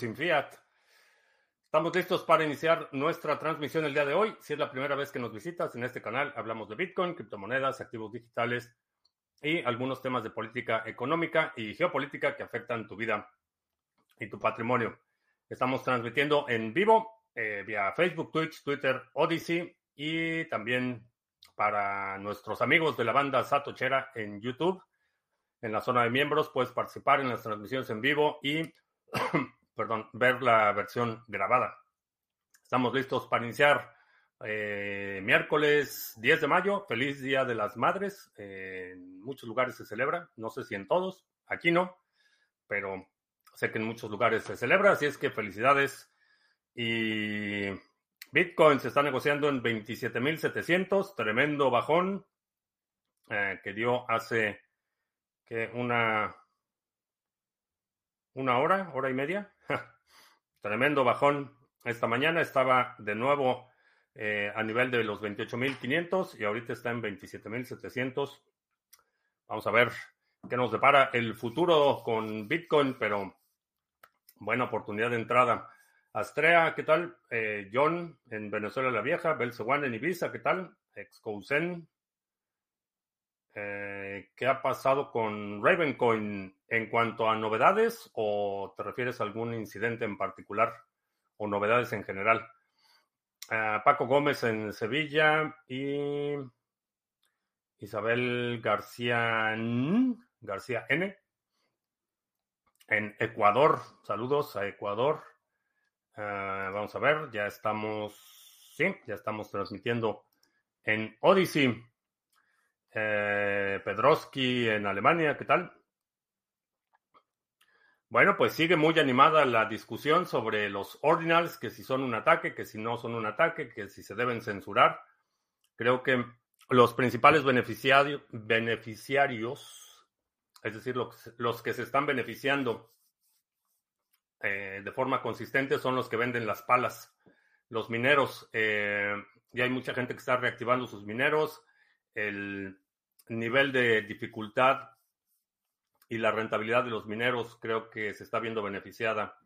sin fiat. Estamos listos para iniciar nuestra transmisión el día de hoy. Si es la primera vez que nos visitas en este canal, hablamos de Bitcoin, criptomonedas, activos digitales y algunos temas de política económica y geopolítica que afectan tu vida y tu patrimonio. Estamos transmitiendo en vivo eh, vía Facebook, Twitch, Twitter, Odyssey y también para nuestros amigos de la banda Satochera en YouTube. En la zona de miembros puedes participar en las transmisiones en vivo y perdón, ver la versión grabada. Estamos listos para iniciar eh, miércoles 10 de mayo. Feliz Día de las Madres. Eh, en muchos lugares se celebra, no sé si en todos, aquí no, pero sé que en muchos lugares se celebra, así es que felicidades. Y Bitcoin se está negociando en 27.700, tremendo bajón eh, que dio hace que una una hora, hora y media. Tremendo bajón. Esta mañana estaba de nuevo eh, a nivel de los 28.500 y ahorita está en 27.700. Vamos a ver qué nos depara el futuro con Bitcoin, pero buena oportunidad de entrada. Astrea, ¿qué tal? Eh, John en Venezuela la Vieja, Belsewan en Ibiza, ¿qué tal? Excousen, eh, ¿Qué ha pasado con Ravencoin en cuanto a novedades o te refieres a algún incidente en particular o novedades en general? Eh, Paco Gómez en Sevilla y Isabel García García N en Ecuador. Saludos a Ecuador. Eh, vamos a ver, ya estamos, sí, ya estamos transmitiendo en Odyssey. Eh, Pedroski en Alemania, ¿qué tal? Bueno, pues sigue muy animada la discusión sobre los ordinals, que si son un ataque, que si no son un ataque, que si se deben censurar. Creo que los principales beneficiarios, es decir, los, que se están beneficiando eh, de forma consistente son los que venden las palas, los mineros. Eh, y hay mucha gente que está reactivando sus mineros nivel de dificultad y la rentabilidad de los mineros creo que se está viendo beneficiada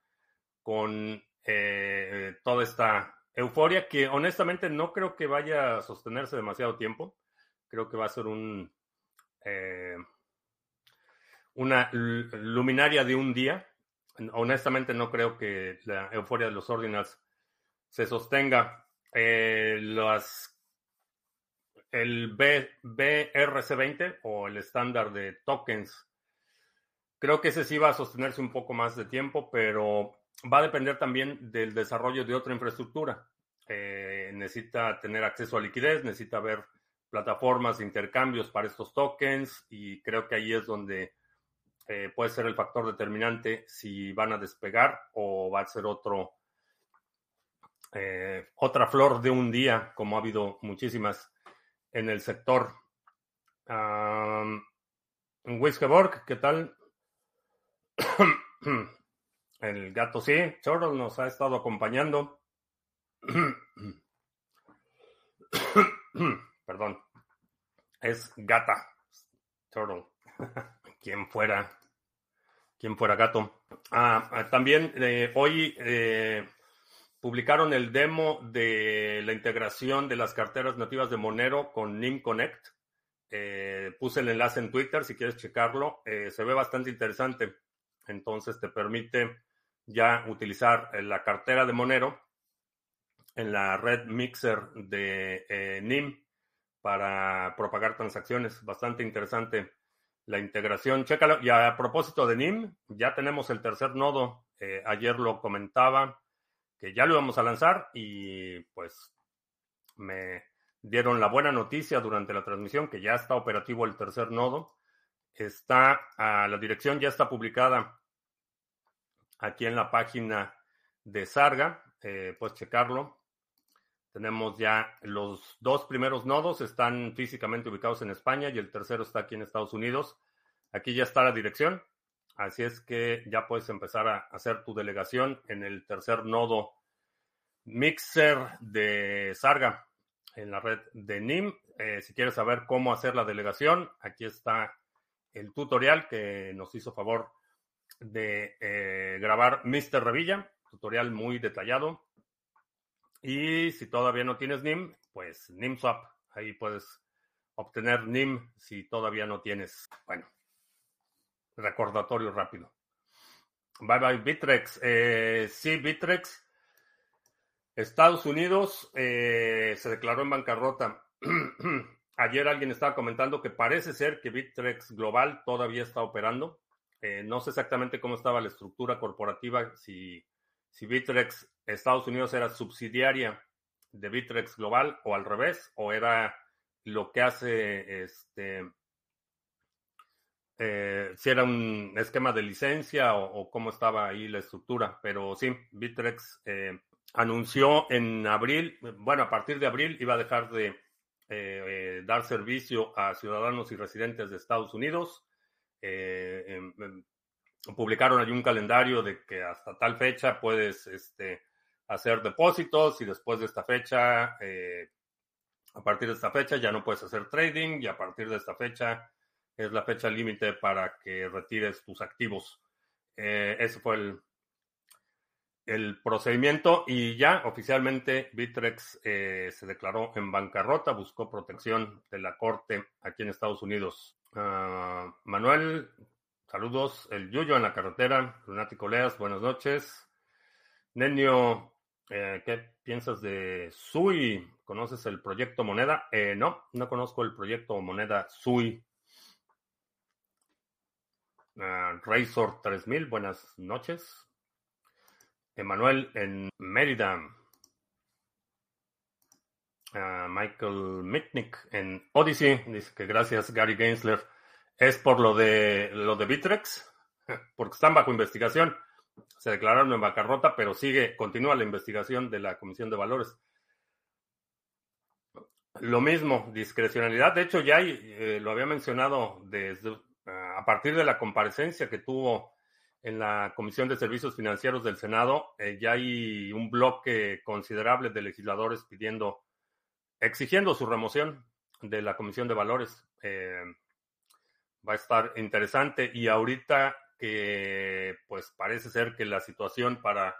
con eh, toda esta euforia que honestamente no creo que vaya a sostenerse demasiado tiempo. Creo que va a ser un eh, una luminaria de un día. Honestamente no creo que la euforia de los ordinals se sostenga. Eh, las el BRC20 o el estándar de tokens. Creo que ese sí va a sostenerse un poco más de tiempo, pero va a depender también del desarrollo de otra infraestructura. Eh, necesita tener acceso a liquidez, necesita ver plataformas de intercambios para estos tokens y creo que ahí es donde eh, puede ser el factor determinante si van a despegar o va a ser otro, eh, otra flor de un día, como ha habido muchísimas en el sector. Um, Wiskeborg, ¿qué tal? el gato sí, Chorro nos ha estado acompañando. Perdón. Es gata. Turtle. quien fuera. Quien fuera gato. Ah también eh, hoy eh, publicaron el demo de la integración de las carteras nativas de Monero con NIM Connect. Eh, puse el enlace en Twitter si quieres checarlo. Eh, se ve bastante interesante. Entonces te permite ya utilizar eh, la cartera de Monero en la red mixer de NIM para propagar transacciones. Bastante interesante la integración. Chécalo. Y a propósito de NIM, ya tenemos el tercer nodo. ayer lo comentaba que ya lo íbamos a lanzar y pues me dieron la buena noticia durante la transmisión que ya está operativo el tercer nodo. Está, a la dirección ya está publicada aquí en la página de Sarga. Eh, puedes checarlo. Tenemos ya los dos primeros nodos, están físicamente ubicados en España y el tercero está aquí en Estados Unidos. Aquí ya está la dirección. Así es que ya puedes empezar a hacer tu delegación en el tercer nodo Mixer de Sarga en la red de NIM. Eh, si quieres saber cómo hacer la delegación, aquí está el tutorial que nos hizo favor de eh, grabar Mr. Revilla, tutorial muy detallado. Y si todavía no tienes NIM, pues NIMSwap, ahí puedes obtener NIM si todavía no tienes. Bueno, recordatorio rápido. Bye bye Bitrex. Eh, sí, Bitrex. Estados Unidos eh, se declaró en bancarrota. Ayer alguien estaba comentando que parece ser que Bitrex Global todavía está operando. Eh, no sé exactamente cómo estaba la estructura corporativa, si, si Bitrex Estados Unidos era subsidiaria de Bitrex Global o al revés, o era lo que hace este eh, si era un esquema de licencia o, cómo estaba ahí la estructura, pero sí, Bitrex eh, anunció en abril, bueno, a partir de abril iba a dejar de eh, dar servicio a ciudadanos y residentes de Estados Unidos. Em, em, publicaron allí un calendario de que hasta tal fecha puedes este, hacer depósitos y después de esta fecha, a partir de esta fecha ya no puedes hacer trading y a partir de esta fecha es la fecha límite para que retires tus activos. Eh, ese fue el, el procedimiento y ya oficialmente Bitrex eh, se declaró en bancarrota, buscó protección de la corte aquí en Estados Unidos. Ah, Manuel, saludos. El Yuyo en la carretera. Lunático Leas, buenas noches. Nenio, eh, ¿qué piensas de SUI? ¿Conoces el proyecto Moneda? no, no conozco el proyecto Moneda SUI. Uh, Razor 3000, buenas noches. Emanuel en Mérida. Uh, Michael Mitnick en Odyssey dice que gracias Gary Gensler es por lo de lo de Bitrex porque están bajo investigación se declararon en bancarrota pero sigue continúa la investigación de la Comisión de Valores lo mismo discrecionalidad de hecho ya eh, lo había mencionado desde a partir de la comparecencia que tuvo en la Comisión de Servicios Financieros del Senado, eh, ya hay un bloque considerable de legisladores pidiendo, exigiendo su remoción de la Comisión de Valores. Eh, va a estar interesante y ahorita que pues parece ser que la situación para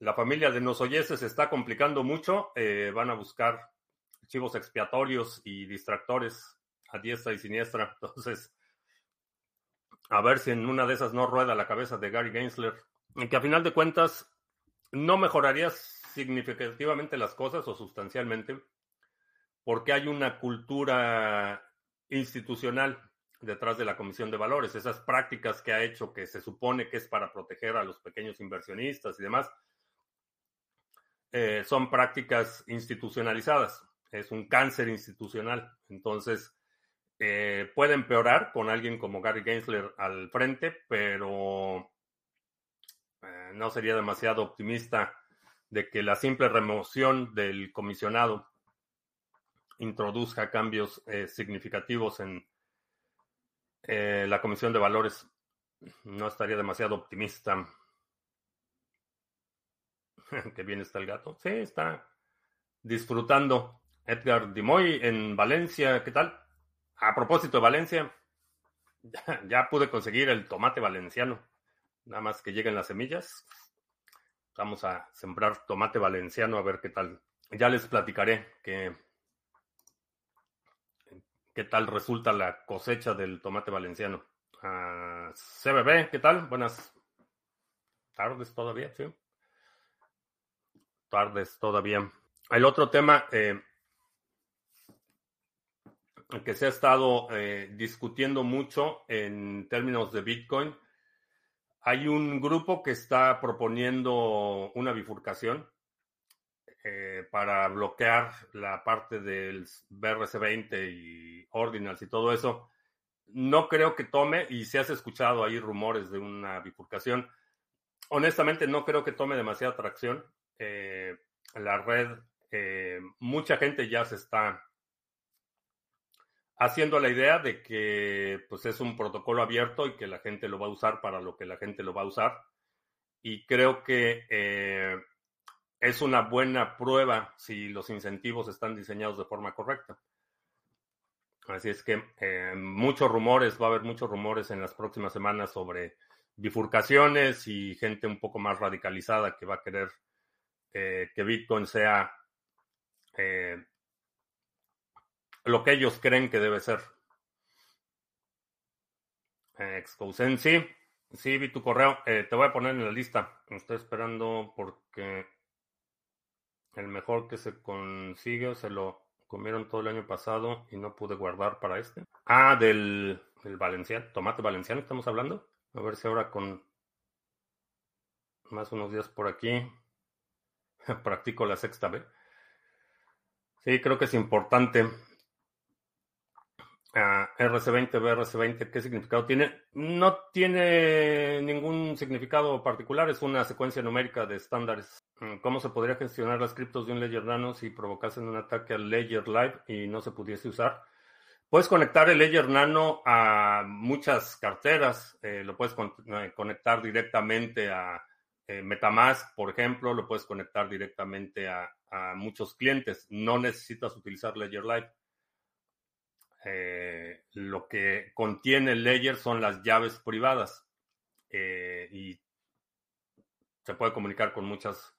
la familia de Nosoyeses se está complicando mucho, eh, van a buscar chivos expiatorios y distractores a diestra y siniestra. Entonces, a ver si en una de esas no rueda la cabeza de Gary Gensler, que a final de cuentas no mejoraría significativamente las cosas o sustancialmente, porque hay una cultura institucional detrás de la Comisión de Valores, esas prácticas que ha hecho que se supone que es para proteger a los pequeños inversionistas y demás, eh, son prácticas institucionalizadas, es un cáncer institucional. Entonces, eh, puede empeorar con alguien como Gary Gensler al frente, pero eh, no sería demasiado optimista de que la simple remoción del comisionado introduzca cambios eh, significativos en la Comisión de Valores. No estaría demasiado optimista. Qué bien está el gato. Sí, está disfrutando. Edgar Dimoy en Valencia, ¿qué tal? A propósito de Valencia, ya, pude conseguir el tomate valenciano. Nada más que lleguen las semillas. Vamos a sembrar tomate valenciano a ver qué tal. Ya les platicaré qué, qué tal resulta la cosecha del tomate valenciano. Uh, CBB, ¿qué tal? Buenas tardes todavía, sí. Tardes todavía. El otro tema, eh, que se ha estado eh, discutiendo mucho en términos de Bitcoin. Hay un grupo que está proponiendo una bifurcación eh, para bloquear la parte del BRC20 y Ordinals y todo eso. No creo que tome, y si has escuchado ahí rumores de una bifurcación, honestamente no creo que tome demasiada tracción. Eh, la red, mucha gente ya se está haciendo la idea de que pues es un protocolo abierto y que la gente lo va a usar para lo que la gente lo va a usar. Y creo que eh, es una buena prueba si los incentivos están diseñados de forma correcta. Así es que eh, muchos rumores, va a haber muchos rumores en las próximas semanas sobre bifurcaciones y gente un poco más radicalizada que va a querer eh, que Bitcoin sea lo que ellos creen que debe ser. Excousen, sí, sí, vi tu correo. te voy a poner en la lista. Estoy esperando porque el mejor que se consigue se lo comieron todo el año pasado y no pude guardar para este. Ah, del, del valenciano, tomate valenciano estamos hablando. A ver si ahora con más unos días por aquí practico la sexta B. Sí, creo que es importante. Ah, RC20, BRC20, ¿qué significado tiene? No tiene ningún significado particular, es una secuencia numérica de estándares. Mm, ¿Cómo se podría gestionar las criptos de un Ledger Nano si provocasen un ataque al Ledger Live y no se pudiese usar? Puedes conectar el Ledger Nano a muchas carteras, eh, lo puedes eh, conectar directamente a eh, Metamask, por ejemplo, lo puedes conectar directamente a, a muchos clientes. No necesitas utilizar Ledger Live. Lo que contiene el Ledger son las llaves privadas y se puede comunicar con muchas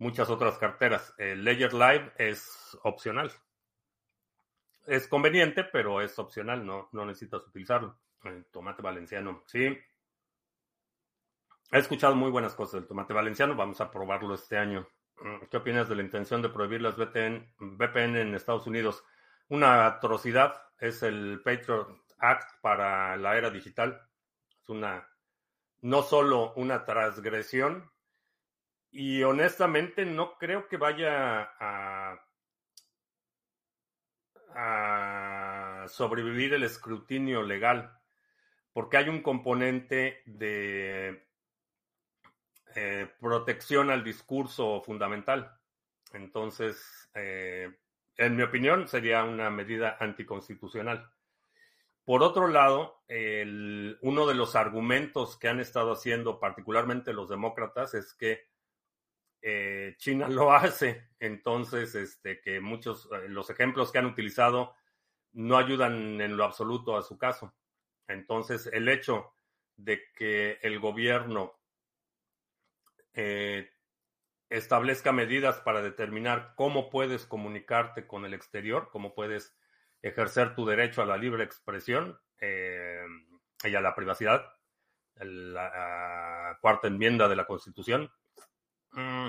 muchas otras carteras. El Ledger Live es opcional. Es conveniente, pero es opcional, no, no necesitas utilizarlo. El tomate valenciano, sí. He escuchado muy buenas cosas del tomate valenciano, vamos a probarlo este año. Mm, ¿Qué opinas de la intención de prohibir las VPN en Estados Unidos? Una atrocidad es el Patriot Act para la era digital. Es una, no solo una transgresión, y honestamente no creo que vaya a, sobrevivir el escrutinio legal, porque hay un componente de eh, protección al discurso fundamental. Entonces, eh, en mi opinión, sería una medida anticonstitucional. Por otro lado, uno de los argumentos que han estado haciendo particularmente los demócratas es que eh, China lo hace. Entonces, este, que muchos, eh, los ejemplos que han utilizado no ayudan en lo absoluto a su caso. Entonces, el hecho de que el gobierno eh, establezca medidas para determinar cómo puedes comunicarte con el exterior, cómo puedes ejercer tu derecho a la libre expresión y a la privacidad, la cuarta enmienda de la Constitución, Mm,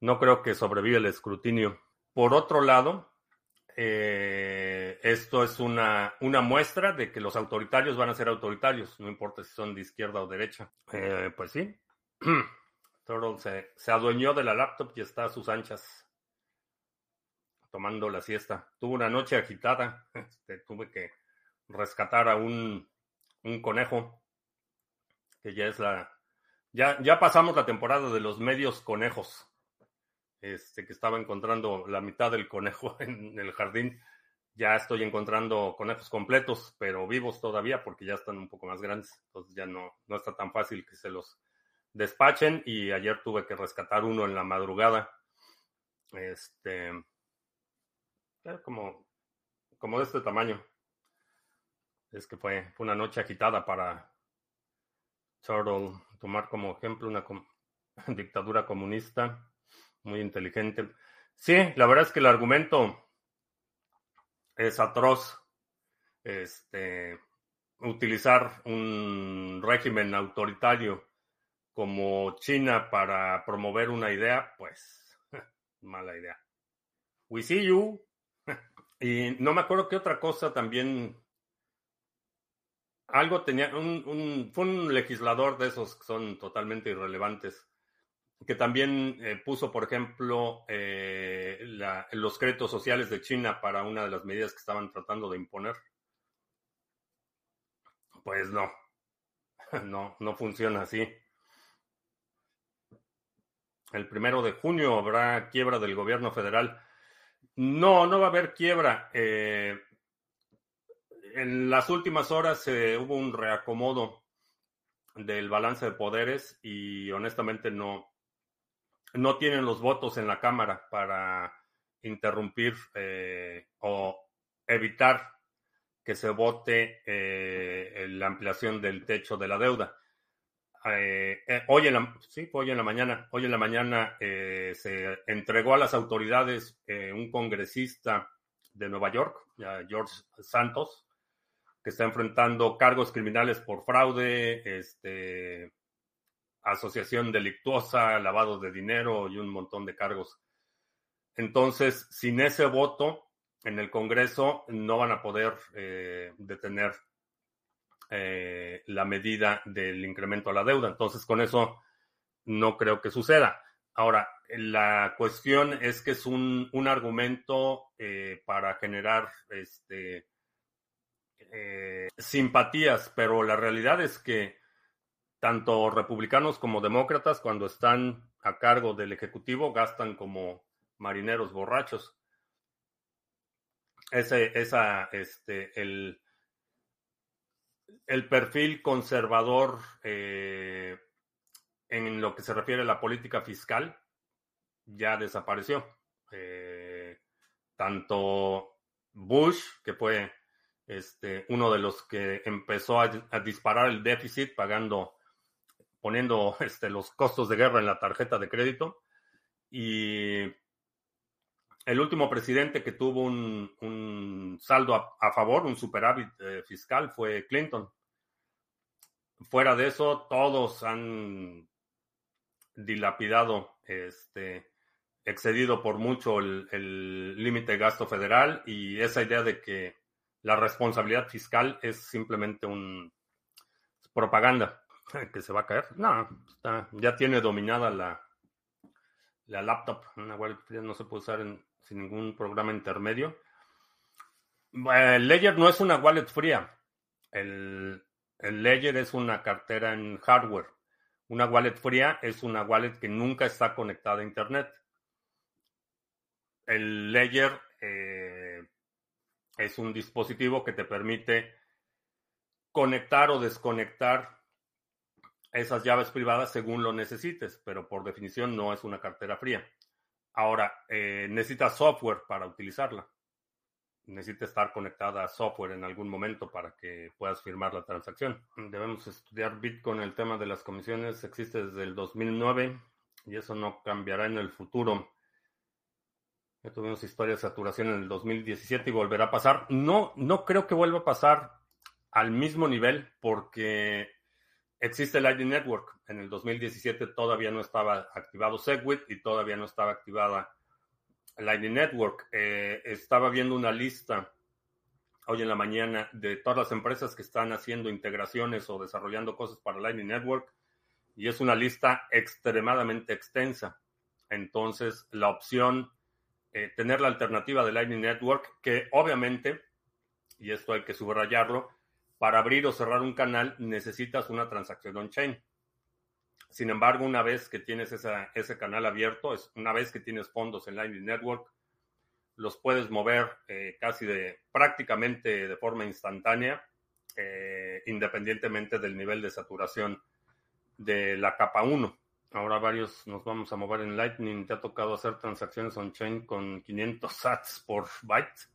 no creo que sobreviva el escrutinio. Por otro lado, eh, esto es una, una muestra de que los autoritarios van a ser autoritarios, no importa si son de izquierda o derecha. Eh, pues sí. Turtle se, se, adueñó de la laptop y está a sus anchas tomando la siesta. Tuvo una noche agitada. Este, tuve que rescatar a un, un conejo, que ya es la, ya, ya pasamos la temporada de los medios conejos. Este, que estaba encontrando la mitad del conejo en el jardín. Ya estoy encontrando conejos completos, pero vivos todavía porque ya están un poco más grandes. Entonces ya no, no está tan fácil que se los despachen. Y ayer tuve que rescatar uno en la madrugada. Este. Como, como de este tamaño. Es que fue, fue una noche agitada para Turtle tomar como ejemplo una dictadura comunista muy inteligente. Sí, la verdad es que el argumento es atroz. Este, utilizar un régimen autoritario como China para promover una idea, pues mala idea. We see you. Y no me acuerdo qué otra cosa también algo tenía, un, fue un legislador de esos que son totalmente irrelevantes, que también eh, puso, por ejemplo, eh, los créditos sociales de China para una de las medidas que estaban tratando de imponer. Pues no, no, no funciona así. El primero de junio habrá quiebra del gobierno federal. No, no va a haber quiebra. Eh, en las últimas horas eh, hubo un reacomodo del balance de poderes y honestamente no, no tienen los votos en la Cámara para interrumpir eh, o evitar que se vote eh, la ampliación del techo de la deuda. Eh, eh, hoy en la, sí, hoy en la mañana, hoy en la mañana eh, se entregó a las autoridades un congresista de Nueva York, George Santos, que está enfrentando cargos criminales por fraude, este, asociación delictuosa, lavado de dinero y un montón de cargos. Entonces, sin ese voto en el Congreso, no van a poder detener eh, la medida del incremento a la deuda. Entonces, con eso no creo que suceda. Ahora, la cuestión es que es un, argumento eh, para generar este, eh, simpatías, pero la realidad es que tanto republicanos como demócratas, cuando están a cargo del Ejecutivo, gastan como marineros borrachos. Ese, esa, este, el, el perfil conservador eh, en lo que se refiere a la política fiscal ya desapareció. Eh, tanto Bush, que fue este, uno de los que empezó a, disparar el déficit pagando, poniendo este, los costos de guerra en la tarjeta de crédito, y el último presidente que tuvo un, saldo a, favor, un superávit eh, fiscal, fue Clinton. Fuera de eso, todos han dilapidado, este, excedido por mucho el límite de gasto federal y esa idea de que la responsabilidad fiscal es simplemente un propaganda que se va a caer. No, ya tiene dominada la, la laptop. Una wallet no se puede usar en, sin ningún programa intermedio. El Ledger no es una wallet fría. El, Ledger es una cartera en hardware. Una wallet fría es una wallet que nunca está conectada a Internet. El Ledger eh, es un dispositivo que te permite conectar o desconectar esas llaves privadas según lo necesites, pero por definición no es una cartera fría. Ahora, eh, necesitas software para utilizarla. Necesita estar conectada a software en algún momento para que puedas firmar la transacción. Debemos estudiar Bitcoin. El tema de las comisiones existe desde el 2009 y eso no cambiará en el futuro. Ya tuvimos historia de saturación en el 2017 y volverá a pasar. No, no creo que vuelva a pasar al mismo nivel porque Existe Lightning Network. En el 2017 todavía no estaba activado Segwit y todavía no estaba activada Lightning Network. Eh, estaba viendo una lista hoy en la mañana de todas las empresas que están haciendo integraciones o desarrollando cosas para Lightning Network y es una lista extremadamente extensa. Entonces, la opción, eh, tener la alternativa de Lightning Network, que obviamente, y esto hay que subrayarlo, para abrir o cerrar un canal necesitas una transacción on-chain. Sin embargo, una vez que tienes ese canal abierto, es una vez que tienes fondos en Lightning Network, los puedes mover eh, casi de prácticamente de forma instantánea, eh, independientemente del nivel de saturación de la capa 1. Ahora varios nos vamos a mover en Lightning. Te ha tocado hacer transacciones on-chain con 500 sats por byte.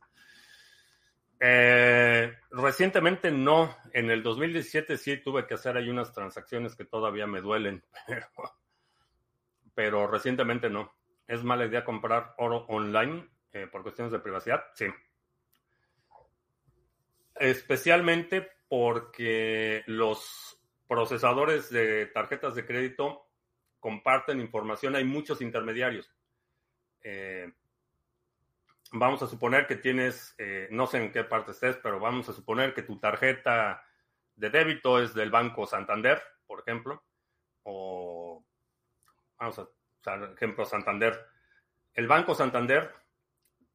Eh, recientemente no. En el 2017 sí tuve que hacer ahí unas transacciones que todavía me duelen, pero, recientemente no. ¿Es mala idea comprar oro online eh, por cuestiones de privacidad? Sí. Especialmente porque los procesadores de tarjetas de crédito comparten información, hay muchos intermediarios. Eh, vamos a suponer que tienes, eh, no sé en qué parte estés, pero vamos a suponer que tu tarjeta de débito es del Banco Santander, por ejemplo, o vamos a usar ejemplo Santander. El Banco Santander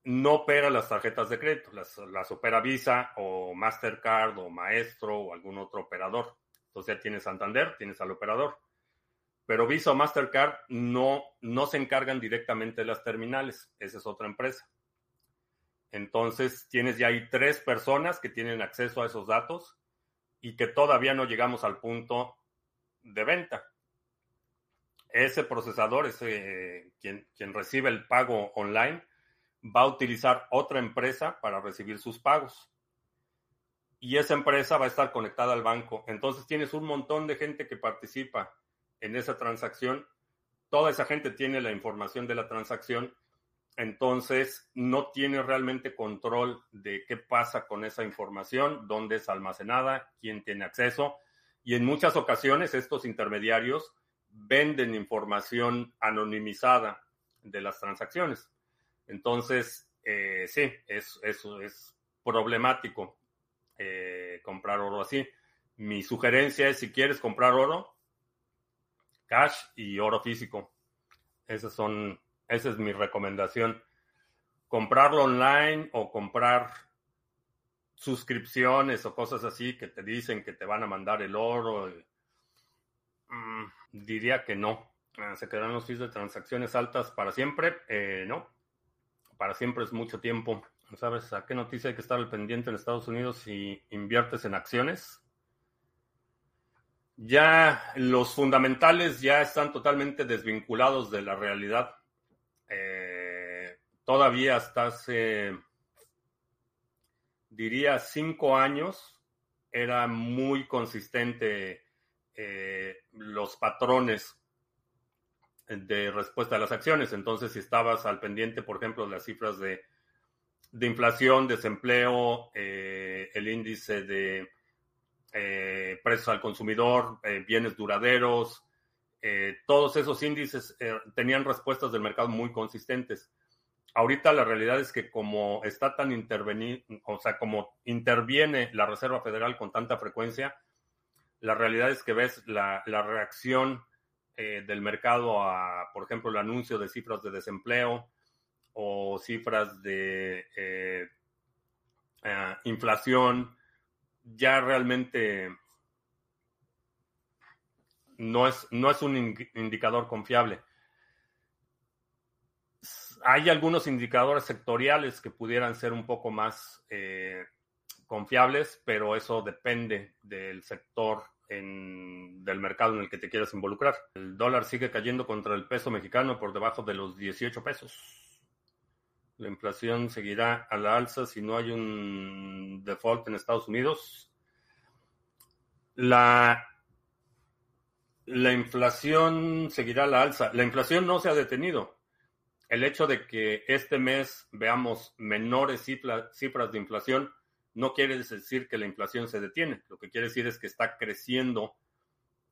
no opera las tarjetas de crédito, las, las opera Visa o Mastercard o Maestro o algún otro operador. Entonces ya tienes Santander, tienes al operador. Pero Visa o Mastercard no, no se encargan directamente de las terminales, esa es otra empresa. Entonces, tienes ya ahí tres personas que tienen acceso a esos datos y que todavía no llegamos al punto de venta. Ese procesador, ese, quien, quien recibe el pago online, va a utilizar otra empresa para recibir sus pagos. y esa empresa va a estar conectada al banco. Entonces tienes un montón de gente que participa en esa transacción. Toda esa gente tiene la información de la transacción. Entonces no tiene realmente control de qué pasa con esa información, dónde es almacenada, quién tiene acceso. Y en muchas ocasiones estos intermediarios venden información anonimizada de las transacciones. Entonces, eh, sí, es, eso es problemático eh, comprar oro así. Mi sugerencia es si quieres comprar oro, cash y oro físico. Esas son, esa es mi recomendación. Comprarlo online o comprar suscripciones o cosas así que te dicen que te van a mandar el oro. Mm, diría que no. Ah, ¿Se quedarán los fees de transacciones altas para siempre? Eh, no. Para siempre es mucho tiempo. ¿Sabes a qué noticia hay que estar al pendiente en Estados Unidos si inviertes en acciones? Ya los fundamentales ya están totalmente desvinculados de la realidad. Eh, todavía hasta hace, diría, cinco años, era muy consistente eh, los patrones de respuesta a las acciones. Entonces, si estabas al pendiente, por ejemplo, de las cifras de inflación, desempleo, eh, el índice de eh, precios al consumidor, bienes duraderos, todos esos índices tenían respuestas del mercado muy consistentes. Ahorita la realidad es que como está tan intervenido, o sea, como interviene la Reserva Federal con tanta frecuencia, la realidad es que ves la, la reacción del mercado a, por ejemplo, el anuncio de cifras de desempleo, o cifras de eh, eh, inflación, ya realmente no es, no es un indicador confiable. Hay algunos indicadores sectoriales que pudieran ser un poco más eh, confiables, pero eso depende del sector del mercado en el que te quieras involucrar. El dólar sigue cayendo contra el peso mexicano por debajo de los 18 pesos. La inflación seguirá a la alza si no hay un default en Estados Unidos. La, la inflación seguirá la alza. La inflación no se ha detenido. El hecho de que este mes veamos menores cifras de inflación no quiere decir que la inflación se detiene. Lo que quiere decir es que está creciendo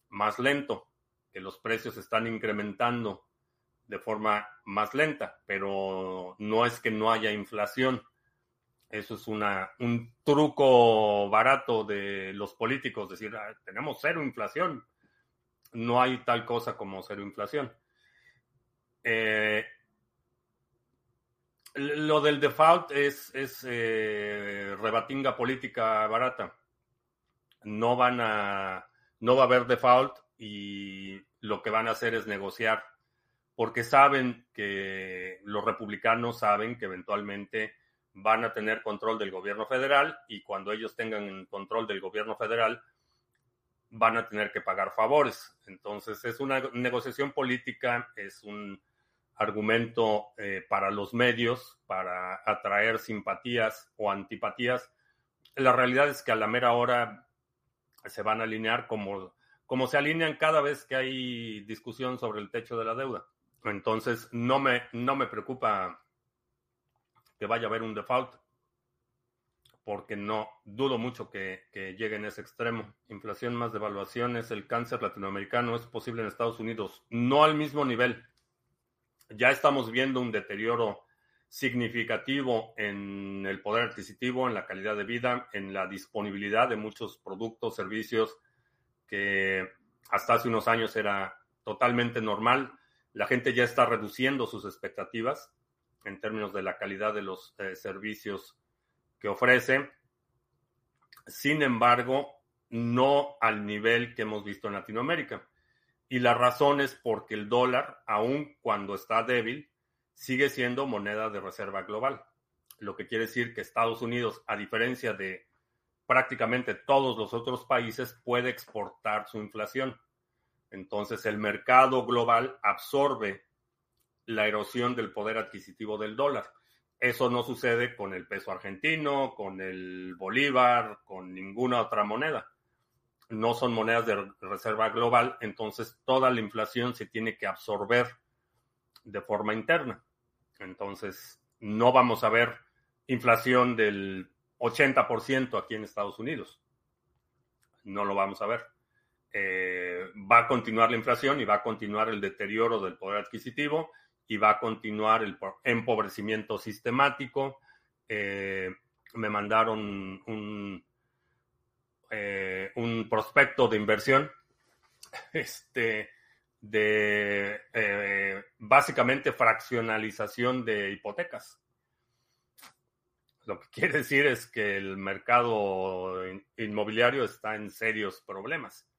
más lento, que los precios están incrementando de forma más lenta, pero no es que no haya inflación. Eso es una, un truco barato de los políticos, decir, ah, tenemos cero inflación. No hay tal cosa como cero inflación. Eh, lo del default es, es eh, rebatinga política barata. No van a, no va a haber default y lo que van a hacer es negociar porque saben que los republicanos saben que eventualmente van a tener control del gobierno federal y cuando ellos tengan control del gobierno federal van a tener que pagar favores. Entonces es una negociación política, es un argumento eh, para los medios, para atraer simpatías o antipatías. La realidad es que a la mera hora se van a alinear como, como se alinean cada vez que hay discusión sobre el techo de la deuda. Entonces, no me, no me preocupa que vaya a haber un default, porque no dudo mucho que, llegue en ese extremo. Inflación más devaluaciones, el cáncer latinoamericano es posible en Estados Unidos, no al mismo nivel. Ya estamos viendo un deterioro significativo en el poder adquisitivo, en la calidad de vida, en la disponibilidad de muchos productos, servicios que hasta hace unos años era totalmente normal la gente ya está reduciendo sus expectativas en términos de la calidad de los eh, servicios que ofrece. Sin embargo, no al nivel que hemos visto en Latinoamérica. Y la razón es porque el dólar, aun cuando está débil, sigue siendo moneda de reserva global. Lo que quiere decir que Estados Unidos, a diferencia de prácticamente todos los otros países, puede exportar su inflación. Entonces el mercado global absorbe la erosión del poder adquisitivo del dólar. Eso no sucede con el peso argentino, con el bolívar, con ninguna otra moneda. No son monedas de reserva global, entonces toda la inflación se tiene que absorber de forma interna. Entonces, no vamos a ver inflación del 80% aquí en Estados Unidos. No lo vamos a ver. Eh, va a continuar la inflación y va a continuar el deterioro del poder adquisitivo y va a continuar el empobrecimiento sistemático. Eh, me mandaron un, eh, un prospecto de inversión este, de eh, básicamente fraccionalización de hipotecas. Lo que quiere decir es que el mercado inmobiliario está en serios problemas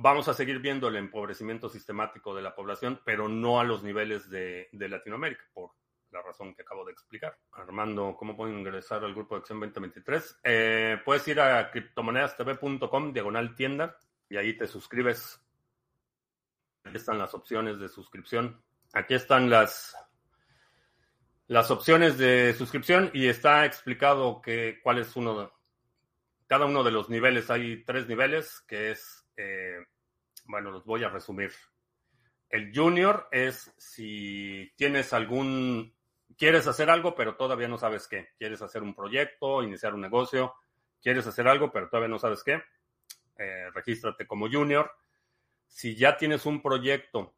vamos a seguir viendo el empobrecimiento sistemático de la población, pero no a los niveles de, Latinoamérica, por la razón que acabo de explicar. Armando, ¿cómo pueden ingresar al grupo de Acción 2023? Eh, puedes ir a criptomonedastv.com, diagonal tienda, y ahí te suscribes. Aquí están las opciones de suscripción. Aquí están las, las opciones de suscripción y está explicado que cuál es uno de, cada uno de los niveles. Hay tres niveles, que es eh, bueno, los voy a resumir. El junior es si tienes algún, quieres hacer algo, pero todavía no sabes qué. Quieres hacer un proyecto, iniciar un negocio, quieres hacer algo, pero todavía no sabes qué. Eh, regístrate como junior. Si ya tienes un proyecto,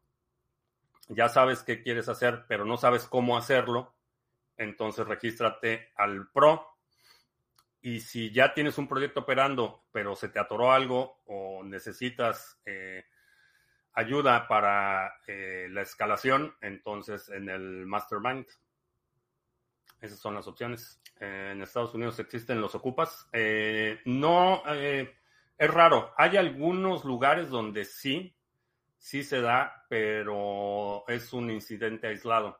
ya sabes qué quieres hacer, pero no sabes cómo hacerlo, entonces regístrate al pro y si ya tienes un proyecto operando, pero se te atoró algo o necesitas eh, ayuda para eh, la escalación, entonces en el Mastermind. Esas son las opciones. en Estados Unidos existen los ocupas. Eh, no, es raro. Hay algunos lugares donde sí, sí se da, pero es un incidente aislado.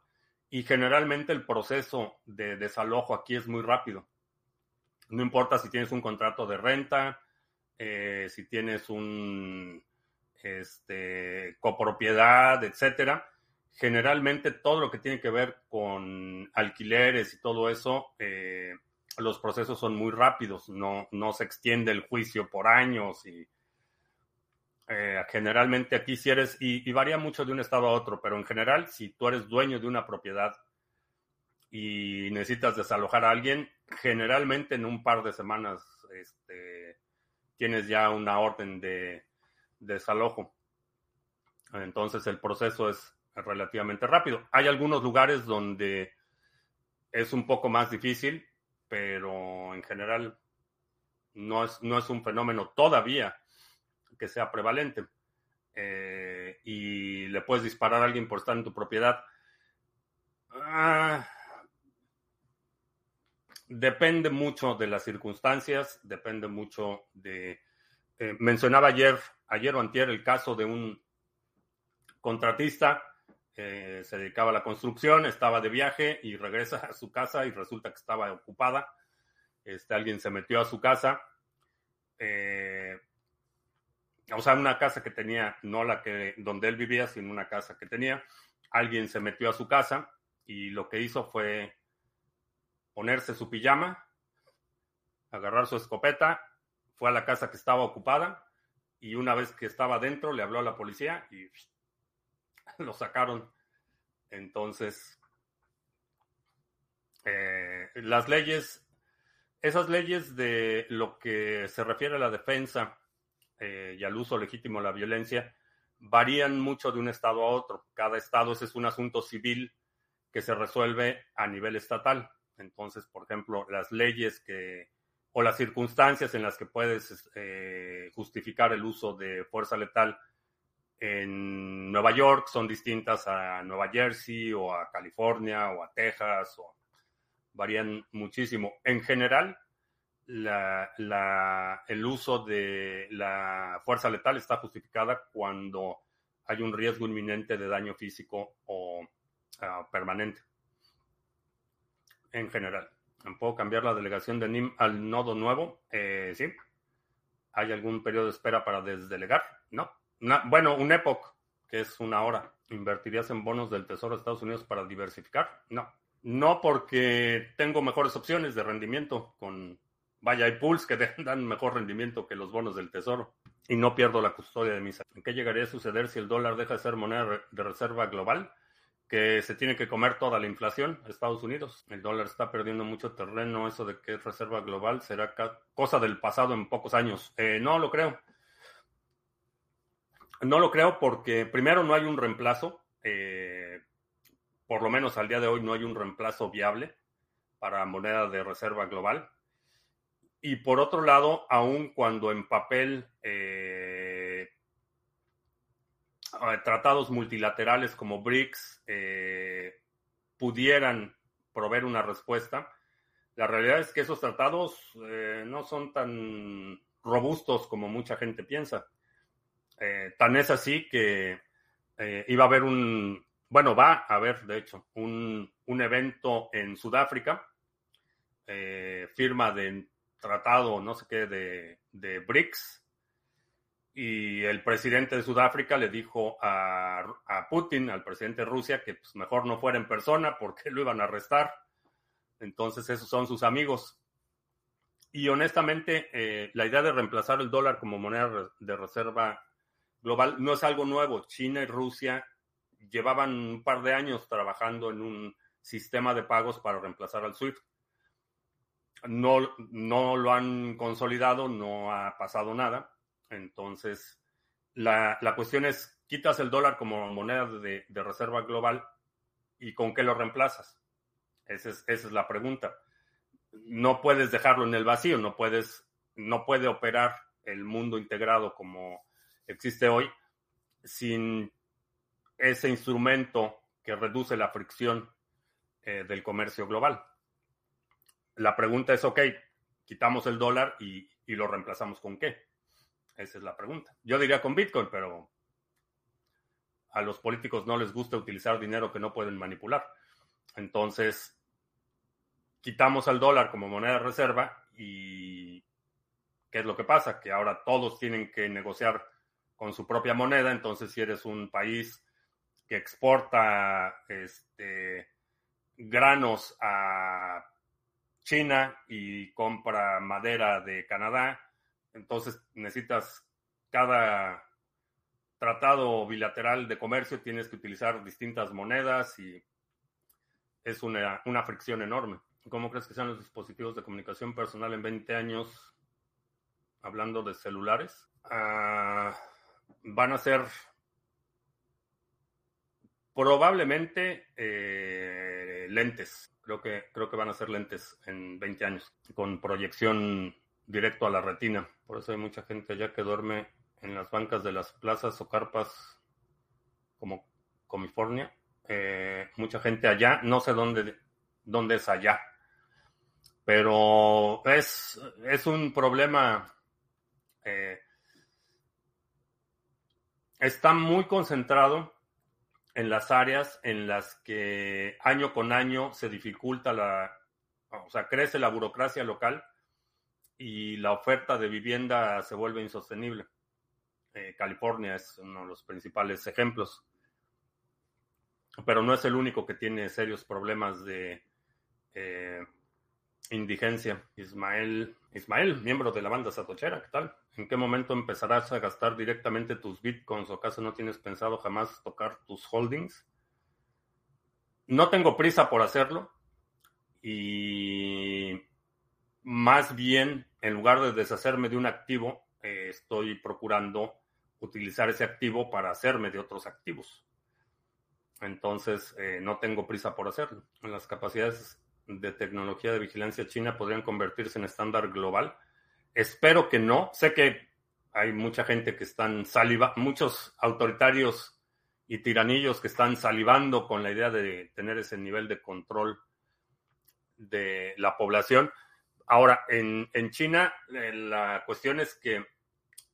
Y generalmente el proceso de desalojo aquí es muy rápido no importa si tienes un contrato de renta, eh, si tienes un este, copropiedad, etcétera. Generalmente todo lo que tiene que ver con alquileres y todo eso, eh, los procesos son muy rápidos, no, no se extiende el juicio por años y eh, generalmente aquí si eres, y, varía mucho de un estado a otro, pero en general, si tú eres dueño de una propiedad y necesitas desalojar a alguien, generalmente en un par de semanas este, tienes ya una orden de, desalojo. Entonces el proceso es relativamente rápido. Hay algunos lugares donde es un poco más difícil, pero en general no es, no es un fenómeno todavía que sea prevalente. Eh, y le puedes disparar a alguien por estar en tu propiedad. Ah, Depende mucho de las circunstancias, depende mucho de... Eh, mencionaba ayer, ayer o antier, el caso de un contratista, eh, se dedicaba a la construcción, estaba de viaje y regresa a su casa y resulta que estaba ocupada. Este, alguien se metió a su casa. Eh, o sea, una casa que tenía, no la que donde él vivía, sino una casa que tenía. Alguien se metió a su casa y lo que hizo fue ponerse su pijama, agarrar su escopeta, fue a la casa que estaba ocupada y una vez que estaba dentro le habló a la policía y lo sacaron. Entonces, eh, las leyes, esas leyes de lo que se refiere a la defensa eh, y al uso legítimo de la violencia varían mucho de un estado a otro. Cada estado ese es un asunto civil que se resuelve a nivel estatal. Entonces, por ejemplo, las leyes que o las circunstancias en las que puedes eh, justificar el uso de fuerza letal en Nueva York son distintas a Nueva Jersey o a California o a Texas o varían muchísimo. En general, el uso de la fuerza letal está justificada cuando hay un riesgo inminente de daño físico o ah, permanente en general. ¿Puedo cambiar la delegación de NIM al nodo nuevo? Eh, sí. ¿Hay algún periodo de espera para desdelegar? No. bueno, un epoch, que es una hora. ¿Invertirías en bonos del Tesoro de Estados Unidos para diversificar? No. No porque tengo mejores opciones de rendimiento con... Vaya, hay pools que dan mejor rendimiento que los bonos del Tesoro. Y no pierdo la custodia de mis... ¿Qué llegaría a suceder si el dólar deja de ser moneda de reserva global? Que se tiene que comer toda la inflación, Estados Unidos. El dólar está perdiendo mucho terreno, eso de que es reserva global será cosa del pasado en pocos años. Eh, no lo creo. No lo creo porque primero no hay un reemplazo, eh, por lo menos al día de hoy no hay un reemplazo viable para moneda de reserva global. Y por otro lado, aun cuando en papel eh, tratados multilaterales como BRICS eh, pudieran proveer una respuesta, la realidad es que esos tratados eh, no son tan robustos como mucha gente piensa. tan es así que iba a haber un, bueno, va a haber, de hecho, un, un evento en Sudáfrica, firma de tratado, no sé qué, de, de BRICS, y el presidente de Sudáfrica le dijo a, Putin, al presidente de Rusia, que pues, mejor no fuera en persona porque lo iban a arrestar. Entonces esos son sus amigos. Y honestamente, eh, la idea de reemplazar el dólar como moneda de reserva global no es algo nuevo. China y Rusia llevaban un par de años trabajando en un sistema de pagos para reemplazar al SWIFT. No, no lo han consolidado, no ha pasado nada entonces, la, cuestión es, quitas el dólar como moneda de, reserva global y con qué lo reemplazas. Esa es, la pregunta. No puedes dejarlo en el vacío, no puedes, no puede operar el mundo integrado como existe hoy sin ese instrumento que reduce la fricción eh, del comercio global. La pregunta es, ok, quitamos el dólar y lo reemplazamos con qué. Esa es la pregunta. Yo diría con Bitcoin, pero a los políticos no les gusta utilizar dinero que no pueden manipular. Entonces, quitamos al dólar como moneda de reserva y ¿qué es lo que pasa? Que ahora todos tienen que negociar con su propia moneda. Entonces, si eres un país que exporta este, granos a China y compra madera de Canadá, entonces necesitas cada tratado bilateral de comercio, tienes que utilizar distintas monedas y es una, fricción enorme. ¿Cómo crees que sean los dispositivos de comunicación personal en 20 años? Hablando de celulares. Ah, van a ser probablemente eh, lentes. Creo que, creo que van a ser lentes en 20 años, con proyección directo a la retina. Por eso hay mucha gente ya que duerme en las bancas de las plazas o carpas como California. Eh, mucha gente allá, no sé dónde, dónde es allá, pero es, es un problema. Eh, está muy concentrado en las áreas en las que año con año se dificulta la, o sea, crece la burocracia local y la oferta de vivienda se vuelve insostenible. Eh, California es uno de los principales ejemplos. Pero no es el único que tiene serios problemas de eh, indigencia. Ismael, Ismael, miembro de la banda Satochera, ¿qué tal? ¿En qué momento empezarás a gastar directamente tus bitcoins o acaso no tienes pensado jamás tocar tus holdings? No tengo prisa por hacerlo y más bien, en lugar de deshacerme de un activo, eh, estoy procurando utilizar ese activo para hacerme de otros activos. Entonces, eh, no tengo prisa por hacerlo. Las capacidades de tecnología de vigilancia china podrían convertirse en estándar global. Espero que no. Sé que hay mucha gente que están saliva, muchos autoritarios y tiranillos que están salivando con la idea de tener ese nivel de control de la población. Ahora, en, China, eh, la cuestión es que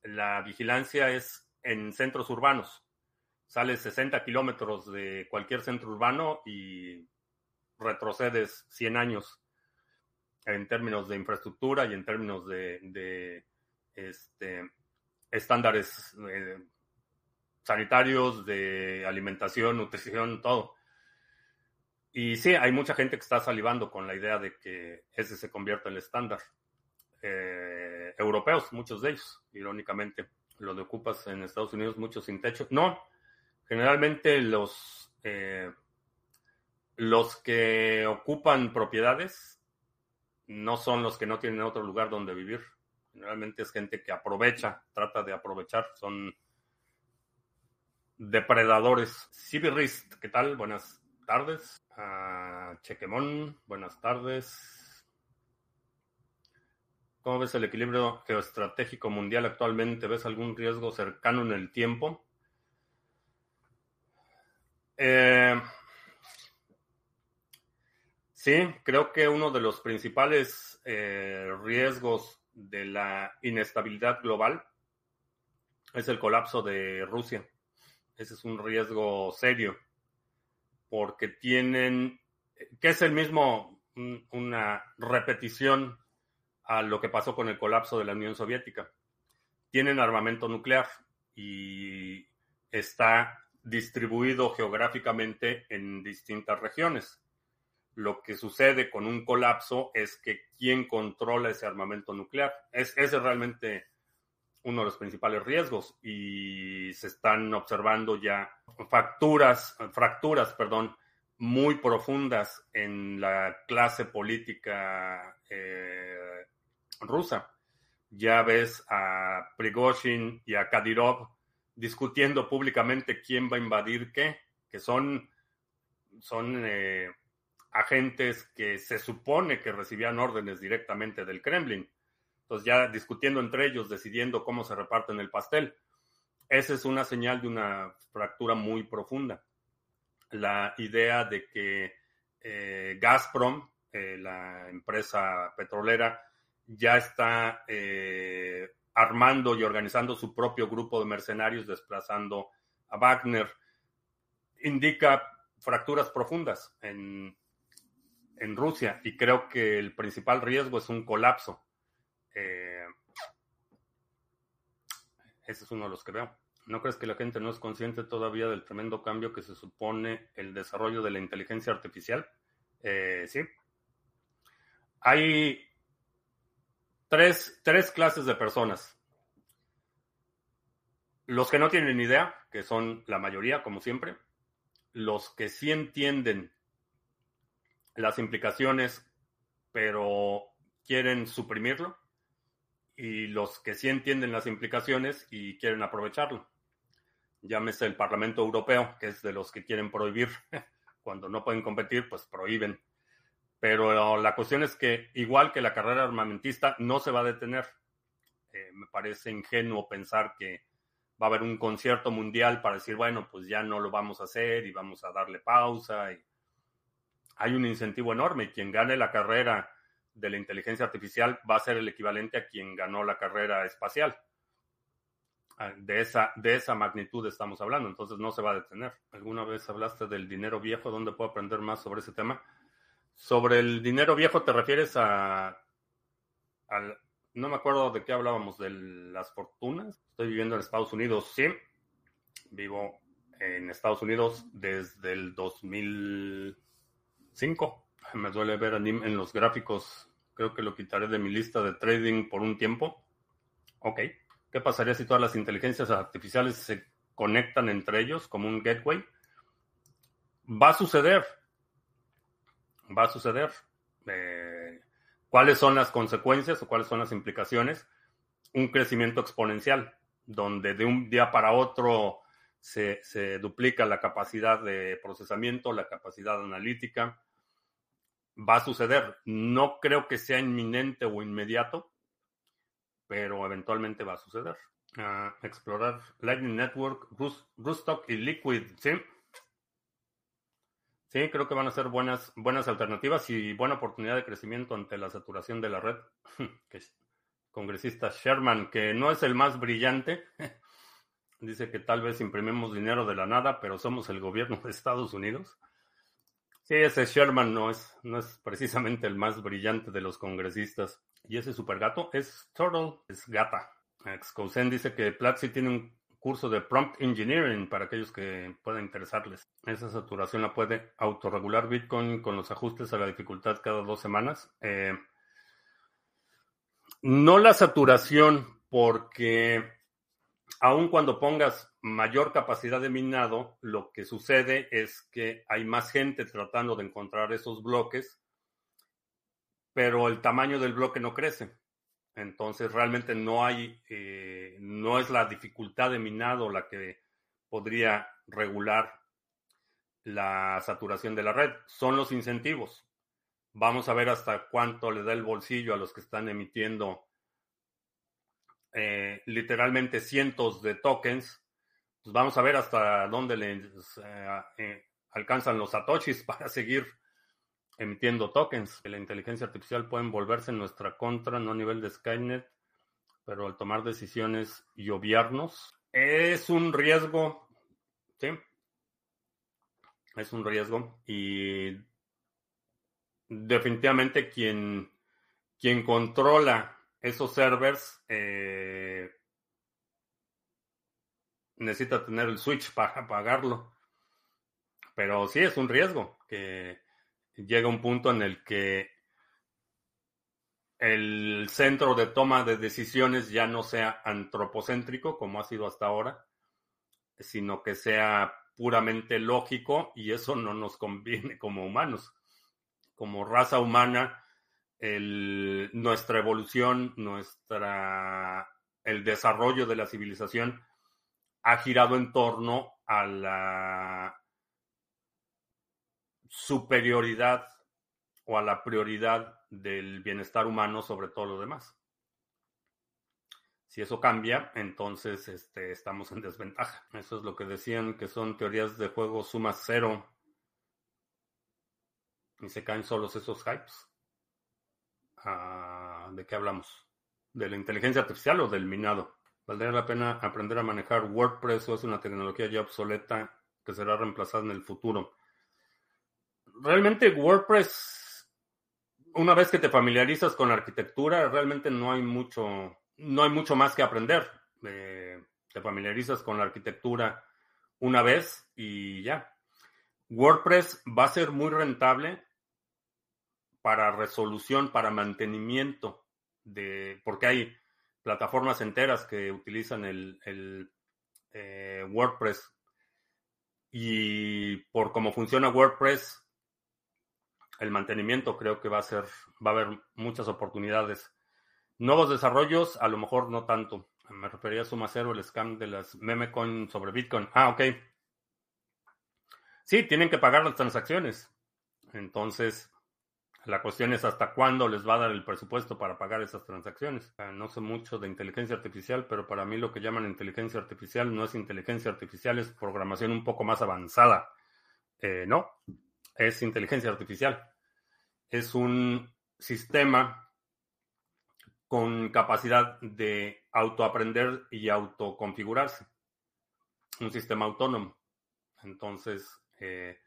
la vigilancia es en centros urbanos. Sales 60 kilómetros de cualquier centro urbano y retrocedes 100 años en términos de infraestructura y en términos de, este, estándares eh, sanitarios, de alimentación, nutrición, todo. Y sí, hay mucha gente que está salivando con la idea de que ese se convierta en el estándar. Eh, europeos, muchos de ellos, irónicamente, lo de ocupas en Estados Unidos, muchos sin techo. No, generalmente los, eh, los que ocupan propiedades no son los que no tienen otro lugar donde vivir. Generalmente es gente que aprovecha, trata de aprovechar, son depredadores. Sibirist, ¿qué tal? Buenas tardes. Chequemón, buenas tardes. ¿Cómo ves el equilibrio geoestratégico mundial actualmente? ¿Ves algún riesgo cercano en el tiempo? Eh, sí, creo que uno de los principales eh, riesgos de la inestabilidad global es el colapso de Rusia. Ese es un riesgo serio porque tienen, que es el mismo, una repetición a lo que pasó con el colapso de la Unión Soviética. Tienen armamento nuclear y está distribuido geográficamente en distintas regiones. Lo que sucede con un colapso es que quién controla ese armamento nuclear. Es, es realmente uno de los principales riesgos y se están observando ya fracturas, fracturas, perdón, muy profundas en la clase política eh, rusa. Ya ves a Prigozhin y a Kadyrov discutiendo públicamente quién va a invadir qué, que son, son eh, agentes que se supone que recibían órdenes directamente del Kremlin. Entonces ya discutiendo entre ellos, decidiendo cómo se reparten el pastel. Esa es una señal de una fractura muy profunda. La idea de que eh, Gazprom, eh, la empresa petrolera, ya está eh, armando y organizando su propio grupo de mercenarios, desplazando a Wagner, indica fracturas profundas en, en Rusia y creo que el principal riesgo es un colapso. Eh, ese es uno de los que veo. ¿No crees que la gente no es consciente todavía del tremendo cambio que se supone el desarrollo de la inteligencia artificial? Eh, sí. Hay tres, tres clases de personas. Los que no tienen idea, que son la mayoría, como siempre. Los que sí entienden las implicaciones, pero quieren suprimirlo. Y los que sí entienden las implicaciones y quieren aprovecharlo. Llámese el Parlamento Europeo, que es de los que quieren prohibir. Cuando no pueden competir, pues prohíben pero la cuestión es que, igual que la carrera armamentista, no se va a detener. Eh, me parece ingenuo pensar que va a haber un concierto mundial para decir, bueno, pues ya no lo vamos a hacer y vamos a darle pausa. Y hay un incentivo enorme. Quien gane la carrera de la inteligencia artificial va a ser el equivalente a quien ganó la carrera espacial. Ah, de esa, de esa magnitud estamos hablando, entonces no se va a detener. ¿Alguna vez hablaste del dinero viejo? ¿Dónde puedo aprender más sobre ese tema? Sobre el dinero viejo, ¿te refieres a, no me acuerdo de qué hablábamos, de las fortunas? Estoy viviendo en Estados Unidos, sí. Vivo en Estados Unidos desde el 2005. Me duele ver en los gráficos. Creo que lo quitaré de mi lista de trading por un tiempo. Ok. ¿Qué pasaría si todas las inteligencias artificiales se conectan entre ellos como un gateway? Va a suceder va a suceder. Eh, ¿Cuáles son las consecuencias o cuáles son las implicaciones? Un crecimiento exponencial, donde de un día para otro se, duplica la capacidad de procesamiento, la capacidad analítica. Va a suceder. No creo que sea inminente o inmediato, pero eventualmente va a suceder. Ah, explorar Lightning Network, Rustock y Liquid, ¿sí? Sí, creo que van a ser buenas, buenas alternativas y buena oportunidad de crecimiento ante la saturación de la red. congresista Sherman, que no es el más brillante, dice que tal vez imprimimos dinero de la nada, pero somos el gobierno de Estados Unidos. Sí, ese Sherman no es, no es precisamente el más brillante de los congresistas. Y ese supergato es Turtle, es gata. Excousen dice que Platzi tiene un curso de prompt engineering para aquellos que puedan interesarles. Esa saturación la puede autorregular Bitcoin con los ajustes a la dificultad cada dos semanas. Eh, no la saturación, porque aun cuando pongas mayor capacidad de minado, lo que sucede es que hay más gente tratando de encontrar esos bloques, pero el tamaño del bloque no crece. Entonces realmente no hay, eh, no es la dificultad de minado la que podría regular la saturación de la red, son los incentivos. Vamos a ver hasta cuánto le da el bolsillo a los que están emitiendo eh, literalmente cientos de tokens. Pues vamos a ver hasta dónde les eh, alcanzan los satoshis para seguir emitiendo tokens. La inteligencia artificial puede volverse en nuestra contra, no a nivel de Skynet, pero al tomar decisiones y obviarnos, es un riesgo, ¿sí? Es un riesgo y definitivamente quien, quien controla esos servers eh, necesita tener el switch para apagarlo. Pero sí es un riesgo que llega un punto en el que el centro de toma de decisiones ya no sea antropocéntrico como ha sido hasta ahora, sino que sea puramente lógico y eso no nos conviene como humanos. Como raza humana, nuestra evolución, nuestra, el desarrollo de la civilización ha girado en torno a la superioridad o a la prioridad del bienestar humano sobre todo lo demás. Si eso cambia, entonces este, estamos en desventaja. Eso es lo que decían que son teorías de juego suma cero. Y se caen solos esos hypes. ¿De qué hablamos? ¿De la inteligencia artificial o del minado? ¿Valdría la pena aprender a manejar WordPress o es una tecnología ya obsoleta que será reemplazada en el futuro? realmente WordPress, una vez que te familiarizas con la arquitectura, realmente no hay mucho, no hay mucho más que aprender. Eh, te familiarizas con la arquitectura una vez y ya. WordPress va a ser muy rentable para resolución, para mantenimiento, de, porque hay plataformas enteras que utilizan el, eh, WordPress. Y por cómo funciona WordPress, el mantenimiento creo que va a ser, va a haber muchas oportunidades. Nuevos desarrollos, a lo mejor no tanto. Me refería a Suma Cero, el scam de las meme coin sobre Bitcoin. Ah, ok. Sí, tienen que pagar las transacciones. Entonces, la cuestión es hasta cuándo les va a dar el presupuesto para pagar esas transacciones. No sé mucho de inteligencia artificial, pero para mí lo que llaman inteligencia artificial no es inteligencia artificial, es programación un poco más avanzada. Eh, no, es inteligencia artificial. Es un sistema con capacidad de autoaprender y autoconfigurarse. Un sistema autónomo. Entonces, eh,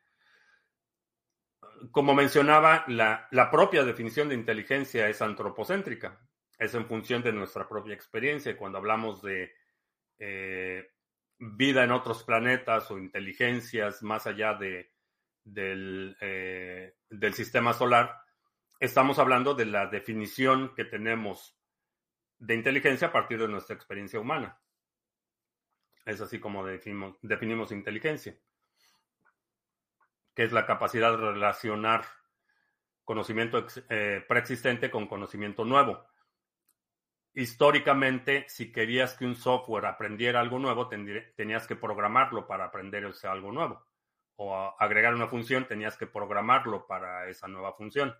como mencionaba, la, propia definición de inteligencia es antropocéntrica. Es en función de nuestra propia experiencia. Cuando hablamos de eh, vida en otros planetas o inteligencias más allá eh, del sistema solar, estamos hablando de la definición que tenemos de inteligencia a partir de nuestra experiencia humana. Es así como definimos inteligencia, que es la capacidad de relacionar conocimiento eh, preexistente con conocimiento nuevo. Históricamente, si querías que un software aprendiera algo nuevo, tenías que programarlo para aprender algo nuevo o agregar una función, tenías que programarlo para esa nueva función.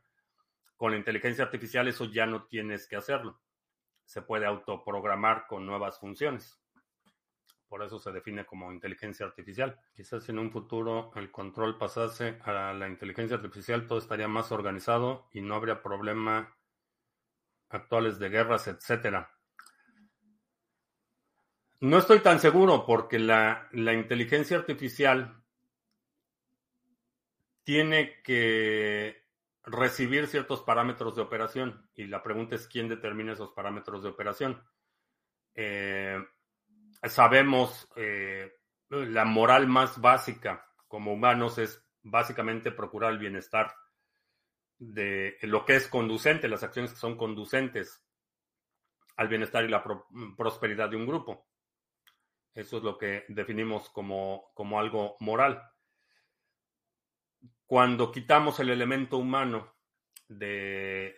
Con la inteligencia artificial eso ya no tienes que hacerlo. Se puede autoprogramar con nuevas funciones. Por eso se define como inteligencia artificial. Quizás en un futuro el control pasase a la inteligencia artificial, todo estaría más organizado y no habría problema actuales de guerras, etcétera. No estoy tan seguro porque la, inteligencia artificial tiene que recibir ciertos parámetros de operación y la pregunta es quién determina esos parámetros de operación. Eh, sabemos eh, la moral más básica como humanos es básicamente procurar el bienestar de lo que es conducente, las acciones que son conducentes al bienestar y la prosperidad de un grupo. Eso es lo que definimos como, como algo moral. Cuando quitamos el elemento humano de,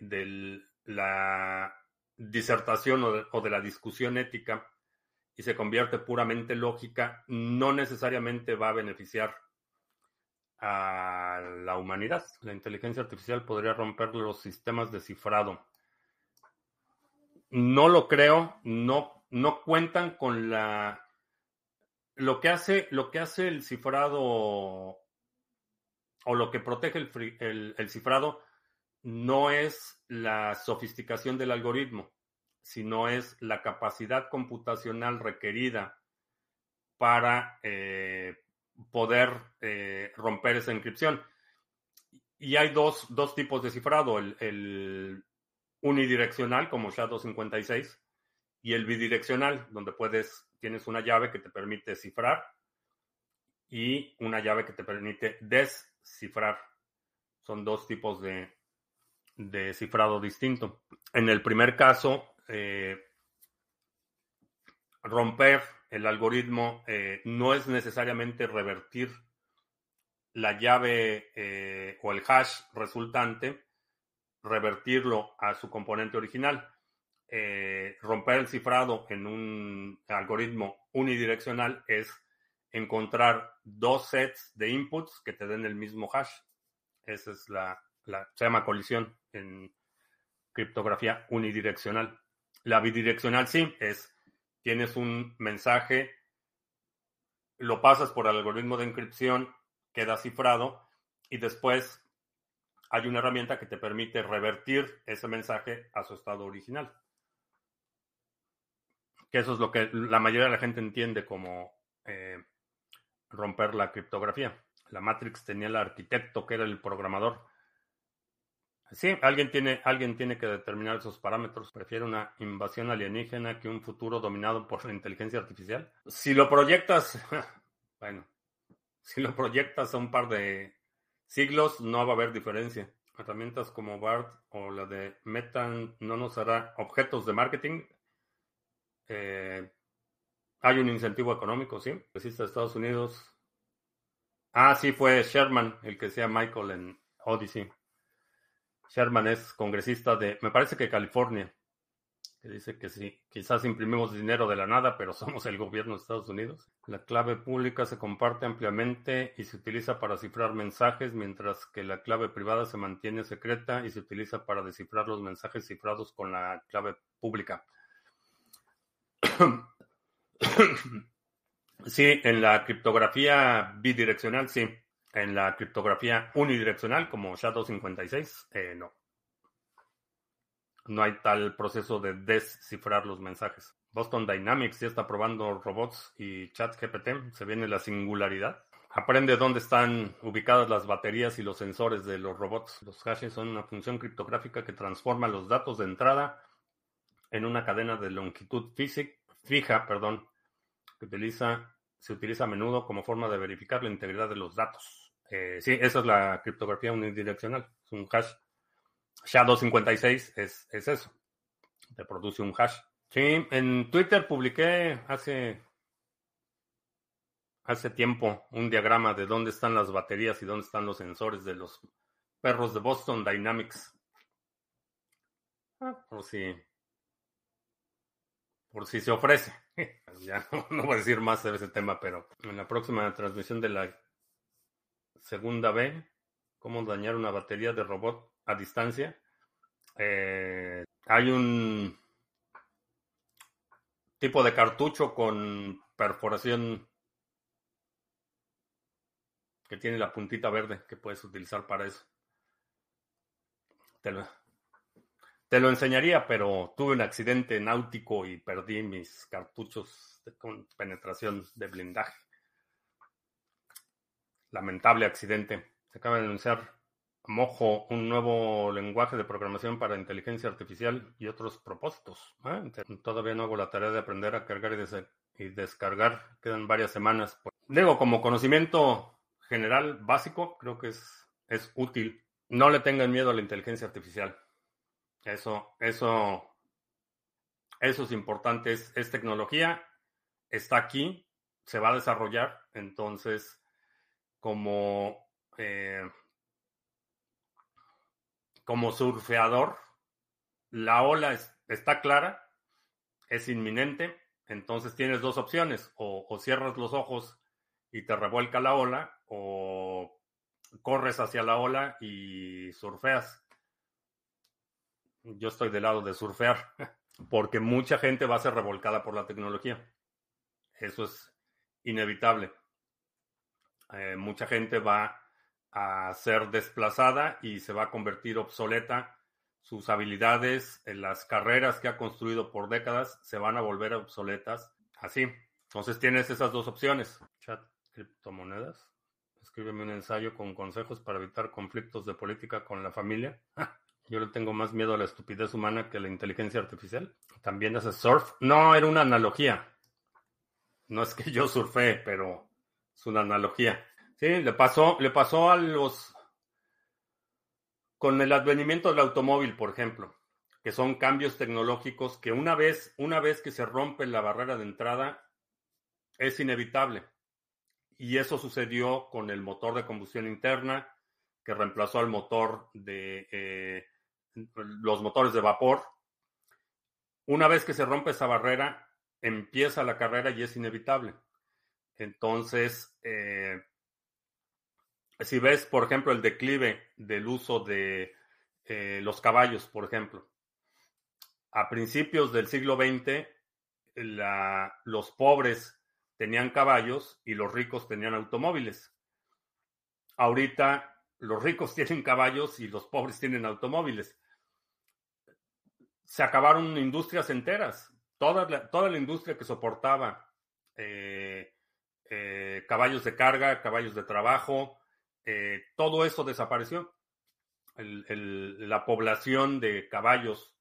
la disertación o de la discusión ética y se convierte puramente lógica, no necesariamente va a beneficiar a la humanidad. La inteligencia artificial podría romper los sistemas de cifrado. No lo creo, no, no cuentan con la lo que hace, lo que hace el cifrado o lo que protege el, el cifrado no es la sofisticación del algoritmo, sino es la capacidad computacional requerida para eh, poder eh, romper esa inscripción. Y hay dos, tipos de cifrado, el, unidireccional como SHA-256 y el bidireccional, donde puedes, tienes una llave que te permite cifrar y una llave que te permite descifrar. Son dos tipos de, de cifrado distinto. En el primer caso, eh, romper el algoritmo eh, no es necesariamente revertir la llave eh, o el hash resultante, revertirlo a su componente original. Romper el cifrado en un algoritmo unidireccional es encontrar dos sets de inputs que te den el mismo hash. Esa es la, la se llama colisión en criptografía unidireccional. La bidireccional sí es tienes un mensaje, lo pasas por el algoritmo de encripción, queda cifrado y después hay una herramienta que te permite revertir ese mensaje a su estado original. Que eso es lo que la mayoría de la gente entiende como eh, romper la criptografía. La Matrix tenía el arquitecto que era el programador Sí, alguien tiene, alguien tiene que determinar esos parámetros. Prefiere una invasión alienígena que un futuro dominado por la inteligencia artificial. Si lo proyectas, bueno, si lo proyectas a un par de siglos, no va a haber diferencia. Herramientas como BART o la de Meta no nos hará objetos de marketing. Eh, hay un incentivo económico, sí. Existe Estados Unidos. Ah, sí, fue Sherman el que sea Michael en Odyssey. Sherman es congresista de, me parece que California, que dice que sí, quizás imprimimos dinero de la nada, pero somos el gobierno de Estados Unidos. La clave pública se comparte ampliamente y se utiliza para cifrar mensajes, mientras que la clave privada se mantiene secreta y se utiliza para descifrar los mensajes cifrados con la clave pública. Sí, en la criptografía bidireccional, sí. En la criptografía unidireccional, como SHA-256, eh, no. No hay tal proceso de descifrar los mensajes. Boston Dynamics ya está probando robots y ChatGPT. Se viene la singularidad. Aprende dónde están ubicadas las baterías y los sensores de los robots. Los hashes son una función criptográfica que transforma los datos de entrada en una cadena de longitud fija, perdón, que utiliza, se utiliza a menudo como forma de verificar la integridad de los datos. Eh, sí, esa es la criptografía unidireccional. Es un hash. SHA-256 es, es eso. Te produce un hash. Sí, en Twitter publiqué hace, hace tiempo un diagrama de dónde están las baterías y dónde están los sensores de los perros de Boston Dynamics. Ah, por si, por si se ofrece. ya no voy a decir más de ese tema, pero en la próxima transmisión de la segunda B, cómo dañar una batería de robot a distancia. Eh, hay un tipo de cartucho con perforación que tiene la puntita verde que puedes utilizar para eso. Te lo, enseñaría, pero tuve un accidente náutico y perdí mis cartuchos con penetración de blindaje lamentable accidente. Se acaba de anunciar Mojo, un nuevo lenguaje de programación para inteligencia artificial y otros propósitos. ¿eh? Todavía no hago la tarea de aprender a cargar y descargar. Quedan varias semanas. Digo, como conocimiento general básico, creo que es, es útil. No le tengan miedo a la inteligencia artificial. Eso, eso, eso es importante. Es tecnología, está aquí, se va a desarrollar. Entonces, como, eh, como surfeador, la ola está clara, es inminente, entonces tienes dos opciones, o, cierras los ojos y te revuelca la ola, o corres hacia la ola y surfeas. Yo estoy del lado de surfear, porque mucha gente va a ser revolcada por la tecnología. Eso es inevitable. Eh, mucha gente va a ser desplazada y se va a convertir obsoleta. Sus habilidades, en las carreras que ha construido por décadas, se van a volver obsoletas así. Entonces tienes esas dos opciones. Chat, criptomonedas. Escríbeme un ensayo con consejos para evitar conflictos de política con la familia. Yo le tengo más miedo a la estupidez humana que a la inteligencia artificial. También hace surf. No, era una analogía. No es que yo surfe, pero es una analogía. Sí, le pasó, le pasó a los. Con el advenimiento del automóvil, por ejemplo, que son cambios tecnológicos que una vez, una vez que se rompe la barrera de entrada, es inevitable. Y eso sucedió con el motor de combustión interna, que reemplazó al motor de eh, los motores de vapor. Una vez que se rompe esa barrera, empieza la carrera y es inevitable. Entonces, eh, si ves, por ejemplo, el declive del uso de eh, los caballos, por ejemplo, a principios del siglo XX, los pobres tenían caballos y los ricos tenían automóviles. Ahorita los ricos tienen caballos y los pobres tienen automóviles. Se acabaron industrias enteras. Toda la, toda la industria que soportaba eh, eh, caballos de carga, caballos de trabajo, eh, todo eso desapareció. la población de caballos,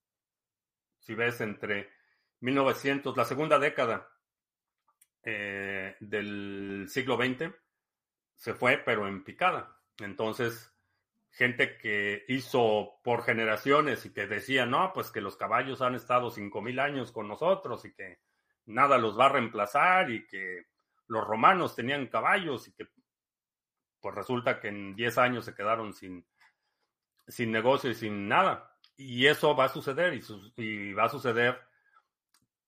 si ves entre 1900, la segunda década eh, del siglo XX, se fue, pero en picada. Entonces, gente que hizo por generaciones y que decía, no, pues que los caballos han estado 5.000 años con nosotros y que nada los va a reemplazar y que los romanos tenían caballos y que pues resulta que en 10 años se quedaron sin, sin negocio y sin nada. Y eso va a suceder y, va a suceder,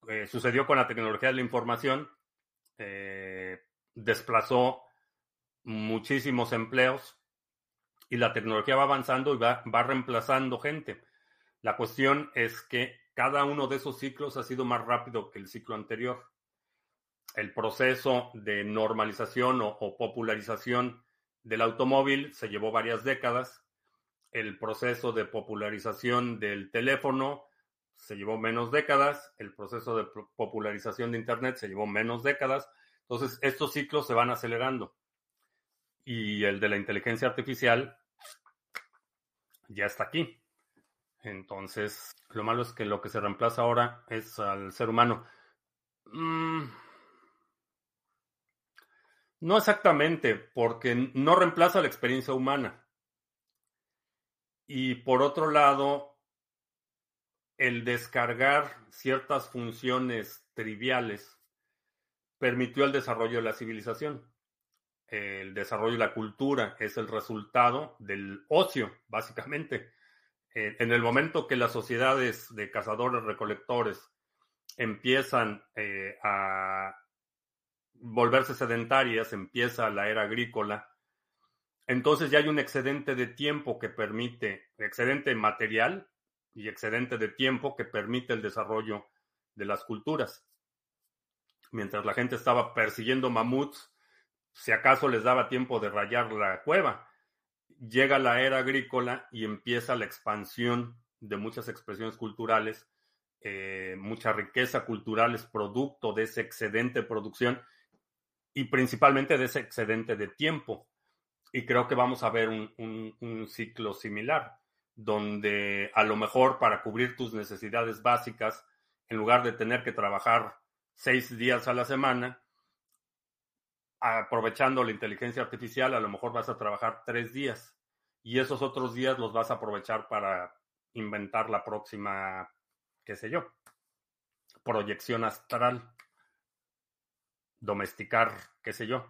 eh, sucedió con la tecnología de la información, eh, desplazó muchísimos empleos y la tecnología va avanzando y va, va reemplazando gente. La cuestión es que cada uno de esos ciclos ha sido más rápido que el ciclo anterior el proceso de normalización o, popularización del automóvil se llevó varias décadas. El proceso de popularización del teléfono se llevó menos décadas. El proceso de popularización de Internet se llevó menos décadas. Entonces, estos ciclos se van acelerando. Y el de la inteligencia artificial ya está aquí. Entonces, lo malo es que lo que se reemplaza ahora es al ser humano. Mm, no exactamente, porque no reemplaza la experiencia humana. Y por otro lado, el descargar ciertas funciones triviales permitió el desarrollo de la civilización. El desarrollo de la cultura es el resultado del ocio, básicamente. Eh, en el momento que las sociedades de cazadores-recolectores empiezan eh, a volverse sedentarias, empieza la era agrícola, entonces ya hay un excedente de tiempo que permite, excedente material y excedente de tiempo que permite el desarrollo de las culturas. Mientras la gente estaba persiguiendo mamuts, si acaso les daba tiempo de rayar la cueva. Llega la era agrícola y empieza la expansión de muchas expresiones culturales, eh, mucha riqueza cultural es producto de ese excedente de producción y principalmente de ese excedente de tiempo. Y creo que vamos a ver un, ciclo similar, donde a lo mejor para cubrir tus necesidades básicas, en lugar de tener que trabajar seis días a la semana, aprovechando la inteligencia artificial, a lo mejor vas a trabajar tres días y esos otros días los vas a aprovechar para inventar la próxima, qué sé yo, proyección astral, domesticar, qué sé yo,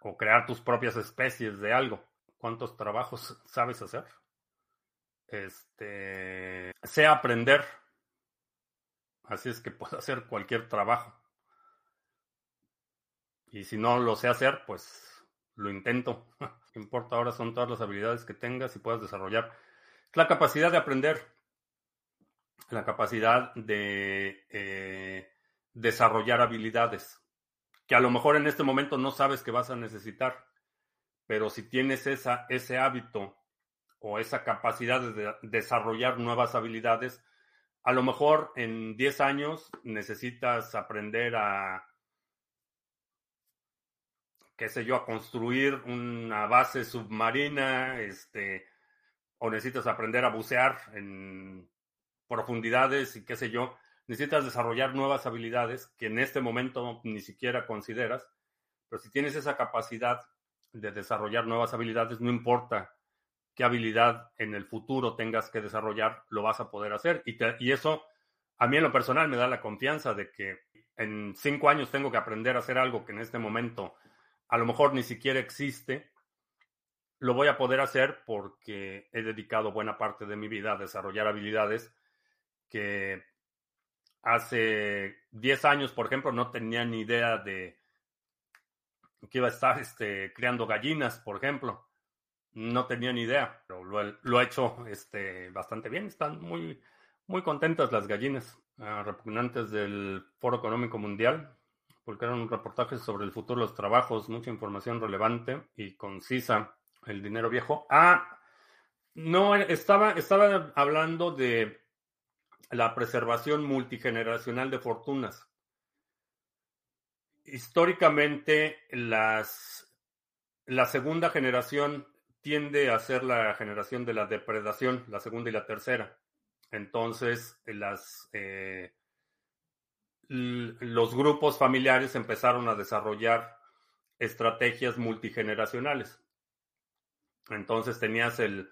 o crear tus propias especies de algo. ¿Cuántos trabajos sabes hacer? Este, sé aprender. Así es que puedo hacer cualquier trabajo. Y si no lo sé hacer, pues lo intento. Importa ahora son todas las habilidades que tengas y puedas desarrollar. La capacidad de aprender, la capacidad de eh, desarrollar habilidades, que a lo mejor en este momento no sabes que vas a necesitar, pero si tienes esa, ese hábito o esa capacidad de desarrollar nuevas habilidades, a lo mejor en 10 años necesitas aprender a, qué sé yo, a construir una base submarina, este, o necesitas aprender a bucear en profundidades y qué sé yo, necesitas desarrollar nuevas habilidades que en este momento ni siquiera consideras, pero si tienes esa capacidad de desarrollar nuevas habilidades, no importa qué habilidad en el futuro tengas que desarrollar, lo vas a poder hacer. Y, y eso, a mí en lo personal, me da la confianza de que en cinco años tengo que aprender a hacer algo que en este momento a lo mejor ni siquiera existe. Lo voy a poder hacer porque he dedicado buena parte de mi vida a desarrollar habilidades que hace 10 años, por ejemplo, no tenía ni idea de que iba a estar este, creando gallinas, por ejemplo. No tenía ni idea, pero lo, ha hecho este, bastante bien. Están muy, muy contentas las gallinas. Ah, repugnantes del Foro Económico Mundial publicaron un reportaje sobre el futuro de los trabajos, mucha información relevante y concisa. El dinero viejo. Ah, no, estaba, estaba hablando de la preservación multigeneracional de fortunas. Históricamente, las, la segunda generación tiende a ser la generación de la depredación, la segunda y la tercera. Entonces, eh, los grupos familiares empezaron a desarrollar estrategias multigeneracionales. Entonces tenías el,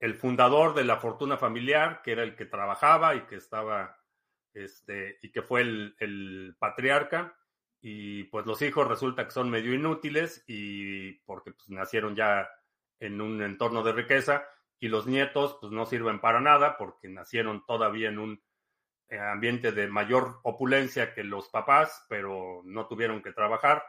el fundador de la fortuna familiar, que era el que trabajaba y que estaba, este, y que fue el, patriarca, y pues los hijos resulta que son medio inútiles y porque pues, nacieron ya en un entorno de riqueza, y los nietos pues no sirven para nada porque nacieron todavía en un eh, ambiente de mayor opulencia que los papás, pero no tuvieron que trabajar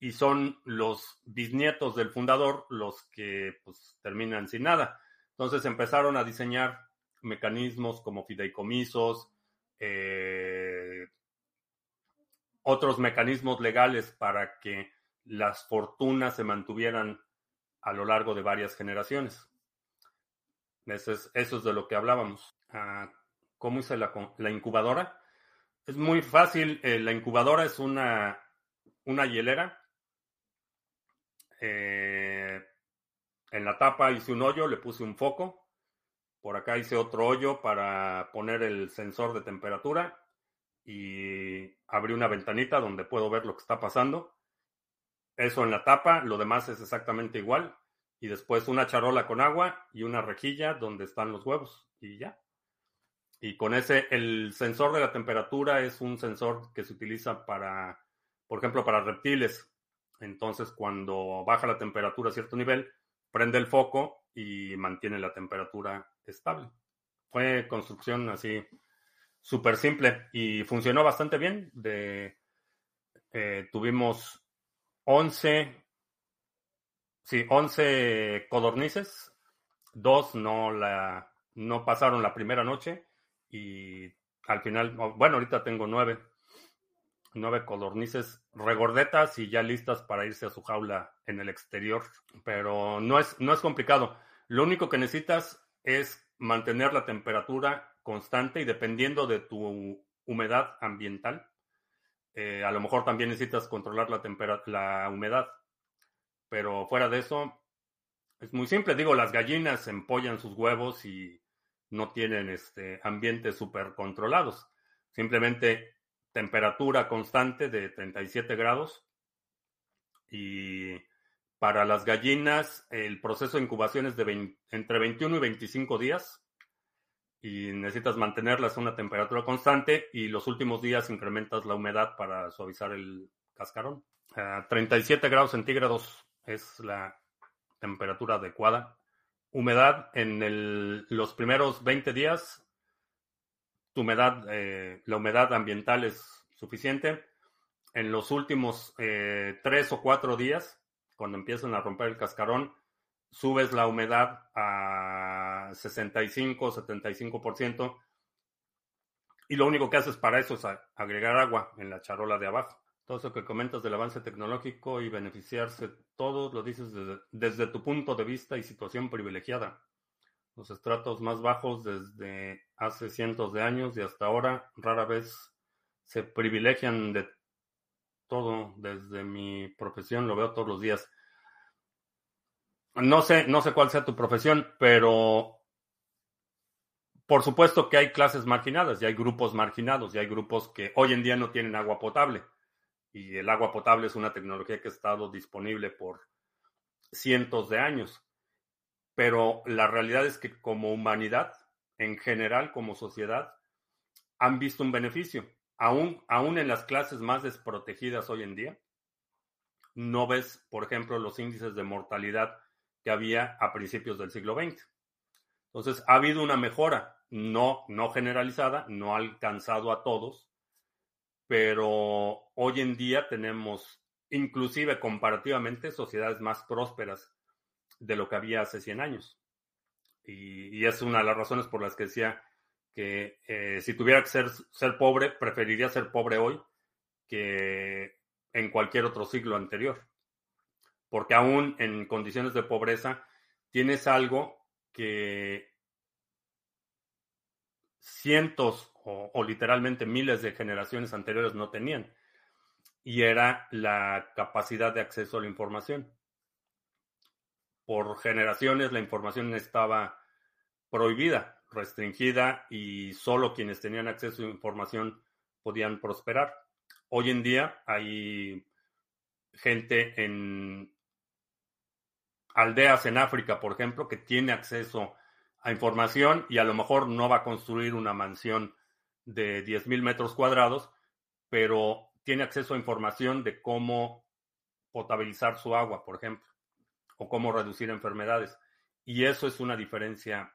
y son los bisnietos del fundador los que pues terminan sin nada. Entonces empezaron a diseñar mecanismos como fideicomisos, eh, otros mecanismos legales para que las fortunas se mantuvieran a lo largo de varias generaciones. Eso es, eso es de lo que hablábamos. Ah, ¿Cómo hice la, incubadora? Es muy fácil. Eh, la incubadora es una, una hielera. Eh, en la tapa hice un hoyo, le puse un foco. Por acá hice otro hoyo para poner el sensor de temperatura y abrí una ventanita donde puedo ver lo que está pasando. Eso en la tapa, lo demás es exactamente igual. Y después una charola con agua y una rejilla donde están los huevos y ya. Y con ese, el sensor de la temperatura es un sensor que se utiliza para, por ejemplo, para reptiles. Entonces, cuando baja la temperatura a cierto nivel, prende el foco y mantiene la temperatura estable. Fue construcción así súper simple y funcionó bastante bien. De, eh, tuvimos 11, sí, 11 codornices, dos no, la, no pasaron la primera noche y al final, bueno, ahorita tengo nueve, nueve codornices regordetas y ya listas para irse a su jaula en el exterior. Pero no es, no es complicado. Lo único que necesitas es mantener la temperatura constante y dependiendo de tu humedad ambiental, eh, a lo mejor también necesitas controlar la, la humedad. Pero fuera de eso, es muy simple. Digo, las gallinas empollan sus huevos y no tienen este, ambientes súper controlados. Simplemente temperatura constante de 37 grados. Y para las gallinas, el proceso de incubación es de entre 21 y 25 días. Y necesitas mantenerlas a una temperatura constante y los últimos días incrementas la humedad para suavizar el cascarón. 37 grados centígrados es la temperatura adecuada. Humedad en los primeros 20 días, humedad, eh, la humedad ambiental es suficiente. En los últimos eh, 3 o 4 días, cuando empiezan a romper el cascarón, subes la humedad a 65, 75%. Y lo único que haces para eso es agregar agua en la charola de abajo. Todo eso que comentas del avance tecnológico y beneficiarse, todo lo dices desde, desde tu punto de vista y situación privilegiada. Los estratos más bajos desde hace cientos de años y hasta ahora rara vez se privilegian de todo. Desde mi profesión lo veo todos los días. No sé, no sé cuál sea tu profesión, pero por supuesto que hay clases marginadas y hay grupos marginados y hay grupos que hoy en día no tienen agua potable y el agua potable es una tecnología que ha estado disponible por cientos de años. Pero la realidad es que como humanidad, en general, como sociedad, han visto un beneficio. Aún, aún en las clases más desprotegidas hoy en día, no ves, por ejemplo, los índices de mortalidad que había a principios del siglo XX. Entonces, ha habido una mejora, no, no generalizada, no ha alcanzado a todos, pero hoy en día tenemos, inclusive comparativamente, sociedades más prósperas de lo que había hace 100 años. Y, es una de las razones por las que decía que eh, si tuviera que ser, ser pobre, preferiría ser pobre hoy que en cualquier otro siglo anterior. Porque aún en condiciones de pobreza tienes algo que cientos o, literalmente miles de generaciones anteriores no tenían. Y era la capacidad de acceso a la información. Por generaciones la información estaba prohibida, restringida y solo quienes tenían acceso a información podían prosperar. Hoy en día hay gente en aldeas en África, por ejemplo, que tiene acceso a información y a lo mejor no va a construir una mansión de 10.000 metros cuadrados, pero tiene acceso a información de cómo potabilizar su agua, por ejemplo, o cómo reducir enfermedades. Y eso es una diferencia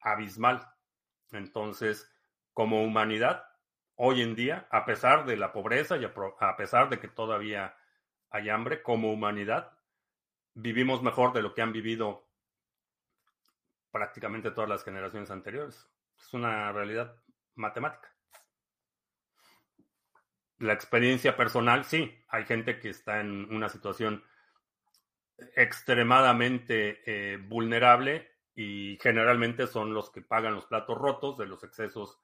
abismal. Entonces, como humanidad, hoy en día, a pesar de la pobreza y a pesar de que todavía hay hambre, como humanidad, vivimos mejor de lo que han vivido prácticamente todas las generaciones anteriores. Es una realidad matemática. La experiencia personal, sí, hay gente que está en una situación extremadamente eh, vulnerable y generalmente son los que pagan los platos rotos de los excesos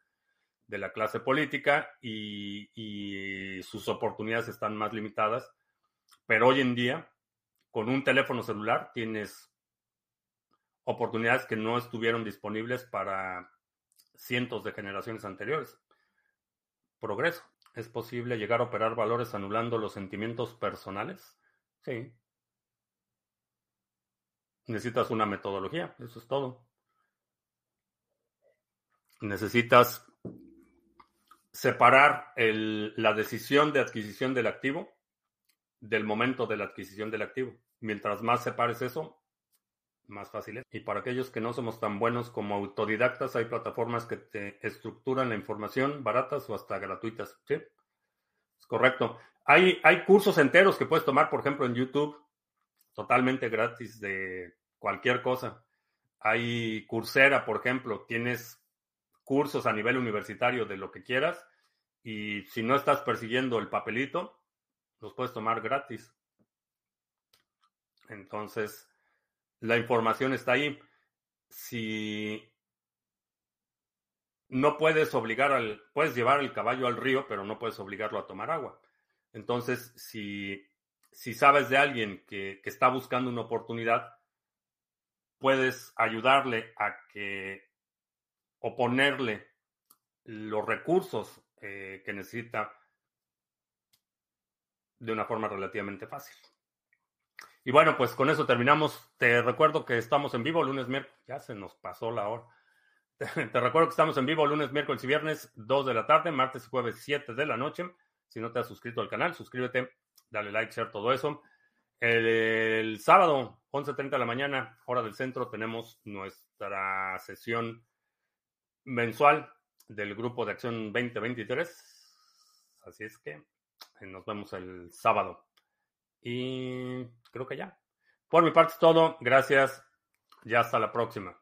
de la clase política y, y, sus oportunidades están más limitadas. Pero hoy en día, con un teléfono celular, tienes oportunidades que no estuvieron disponibles para cientos de generaciones anteriores. Progreso. ¿Es posible llegar a operar valores anulando los sentimientos personales? Sí. Necesitas una metodología, eso es todo. Necesitas separar la decisión de adquisición del activo del momento de la adquisición del activo. Mientras más separes eso, más fáciles. Y para aquellos que no somos tan buenos como autodidactas, hay plataformas que te estructuran la información baratas o hasta gratuitas. Sí, es correcto. Hay, hay cursos enteros que puedes tomar, por ejemplo, en YouTube, totalmente gratis de cualquier cosa. Hay Coursera, por ejemplo, tienes cursos a nivel universitario de lo que quieras y si no estás persiguiendo el papelito, los puedes tomar gratis. Entonces, la información está ahí. Si no puedes obligar al, puedes llevar el caballo al río, pero no puedes obligarlo a tomar agua. Entonces, si, si sabes de alguien que, que está buscando una oportunidad, puedes ayudarle a que o ponerle los recursos eh, que necesita de una forma relativamente fácil. Y bueno, pues con eso terminamos. Te recuerdo que estamos en vivo lunes, miércoles. Ya se nos pasó la hora. Te, recuerdo que estamos en vivo lunes, miércoles y viernes, 2 de la tarde, martes y jueves, 7 de la noche. Si no te has suscrito al canal, suscríbete, dale like, share, todo eso. El, el sábado, 11.30 de la mañana, hora del centro, tenemos nuestra sesión mensual del grupo de acción 2023. Así es que nos vemos el sábado. Y creo que ya. Por mi parte es todo. Gracias. Ya hasta la próxima.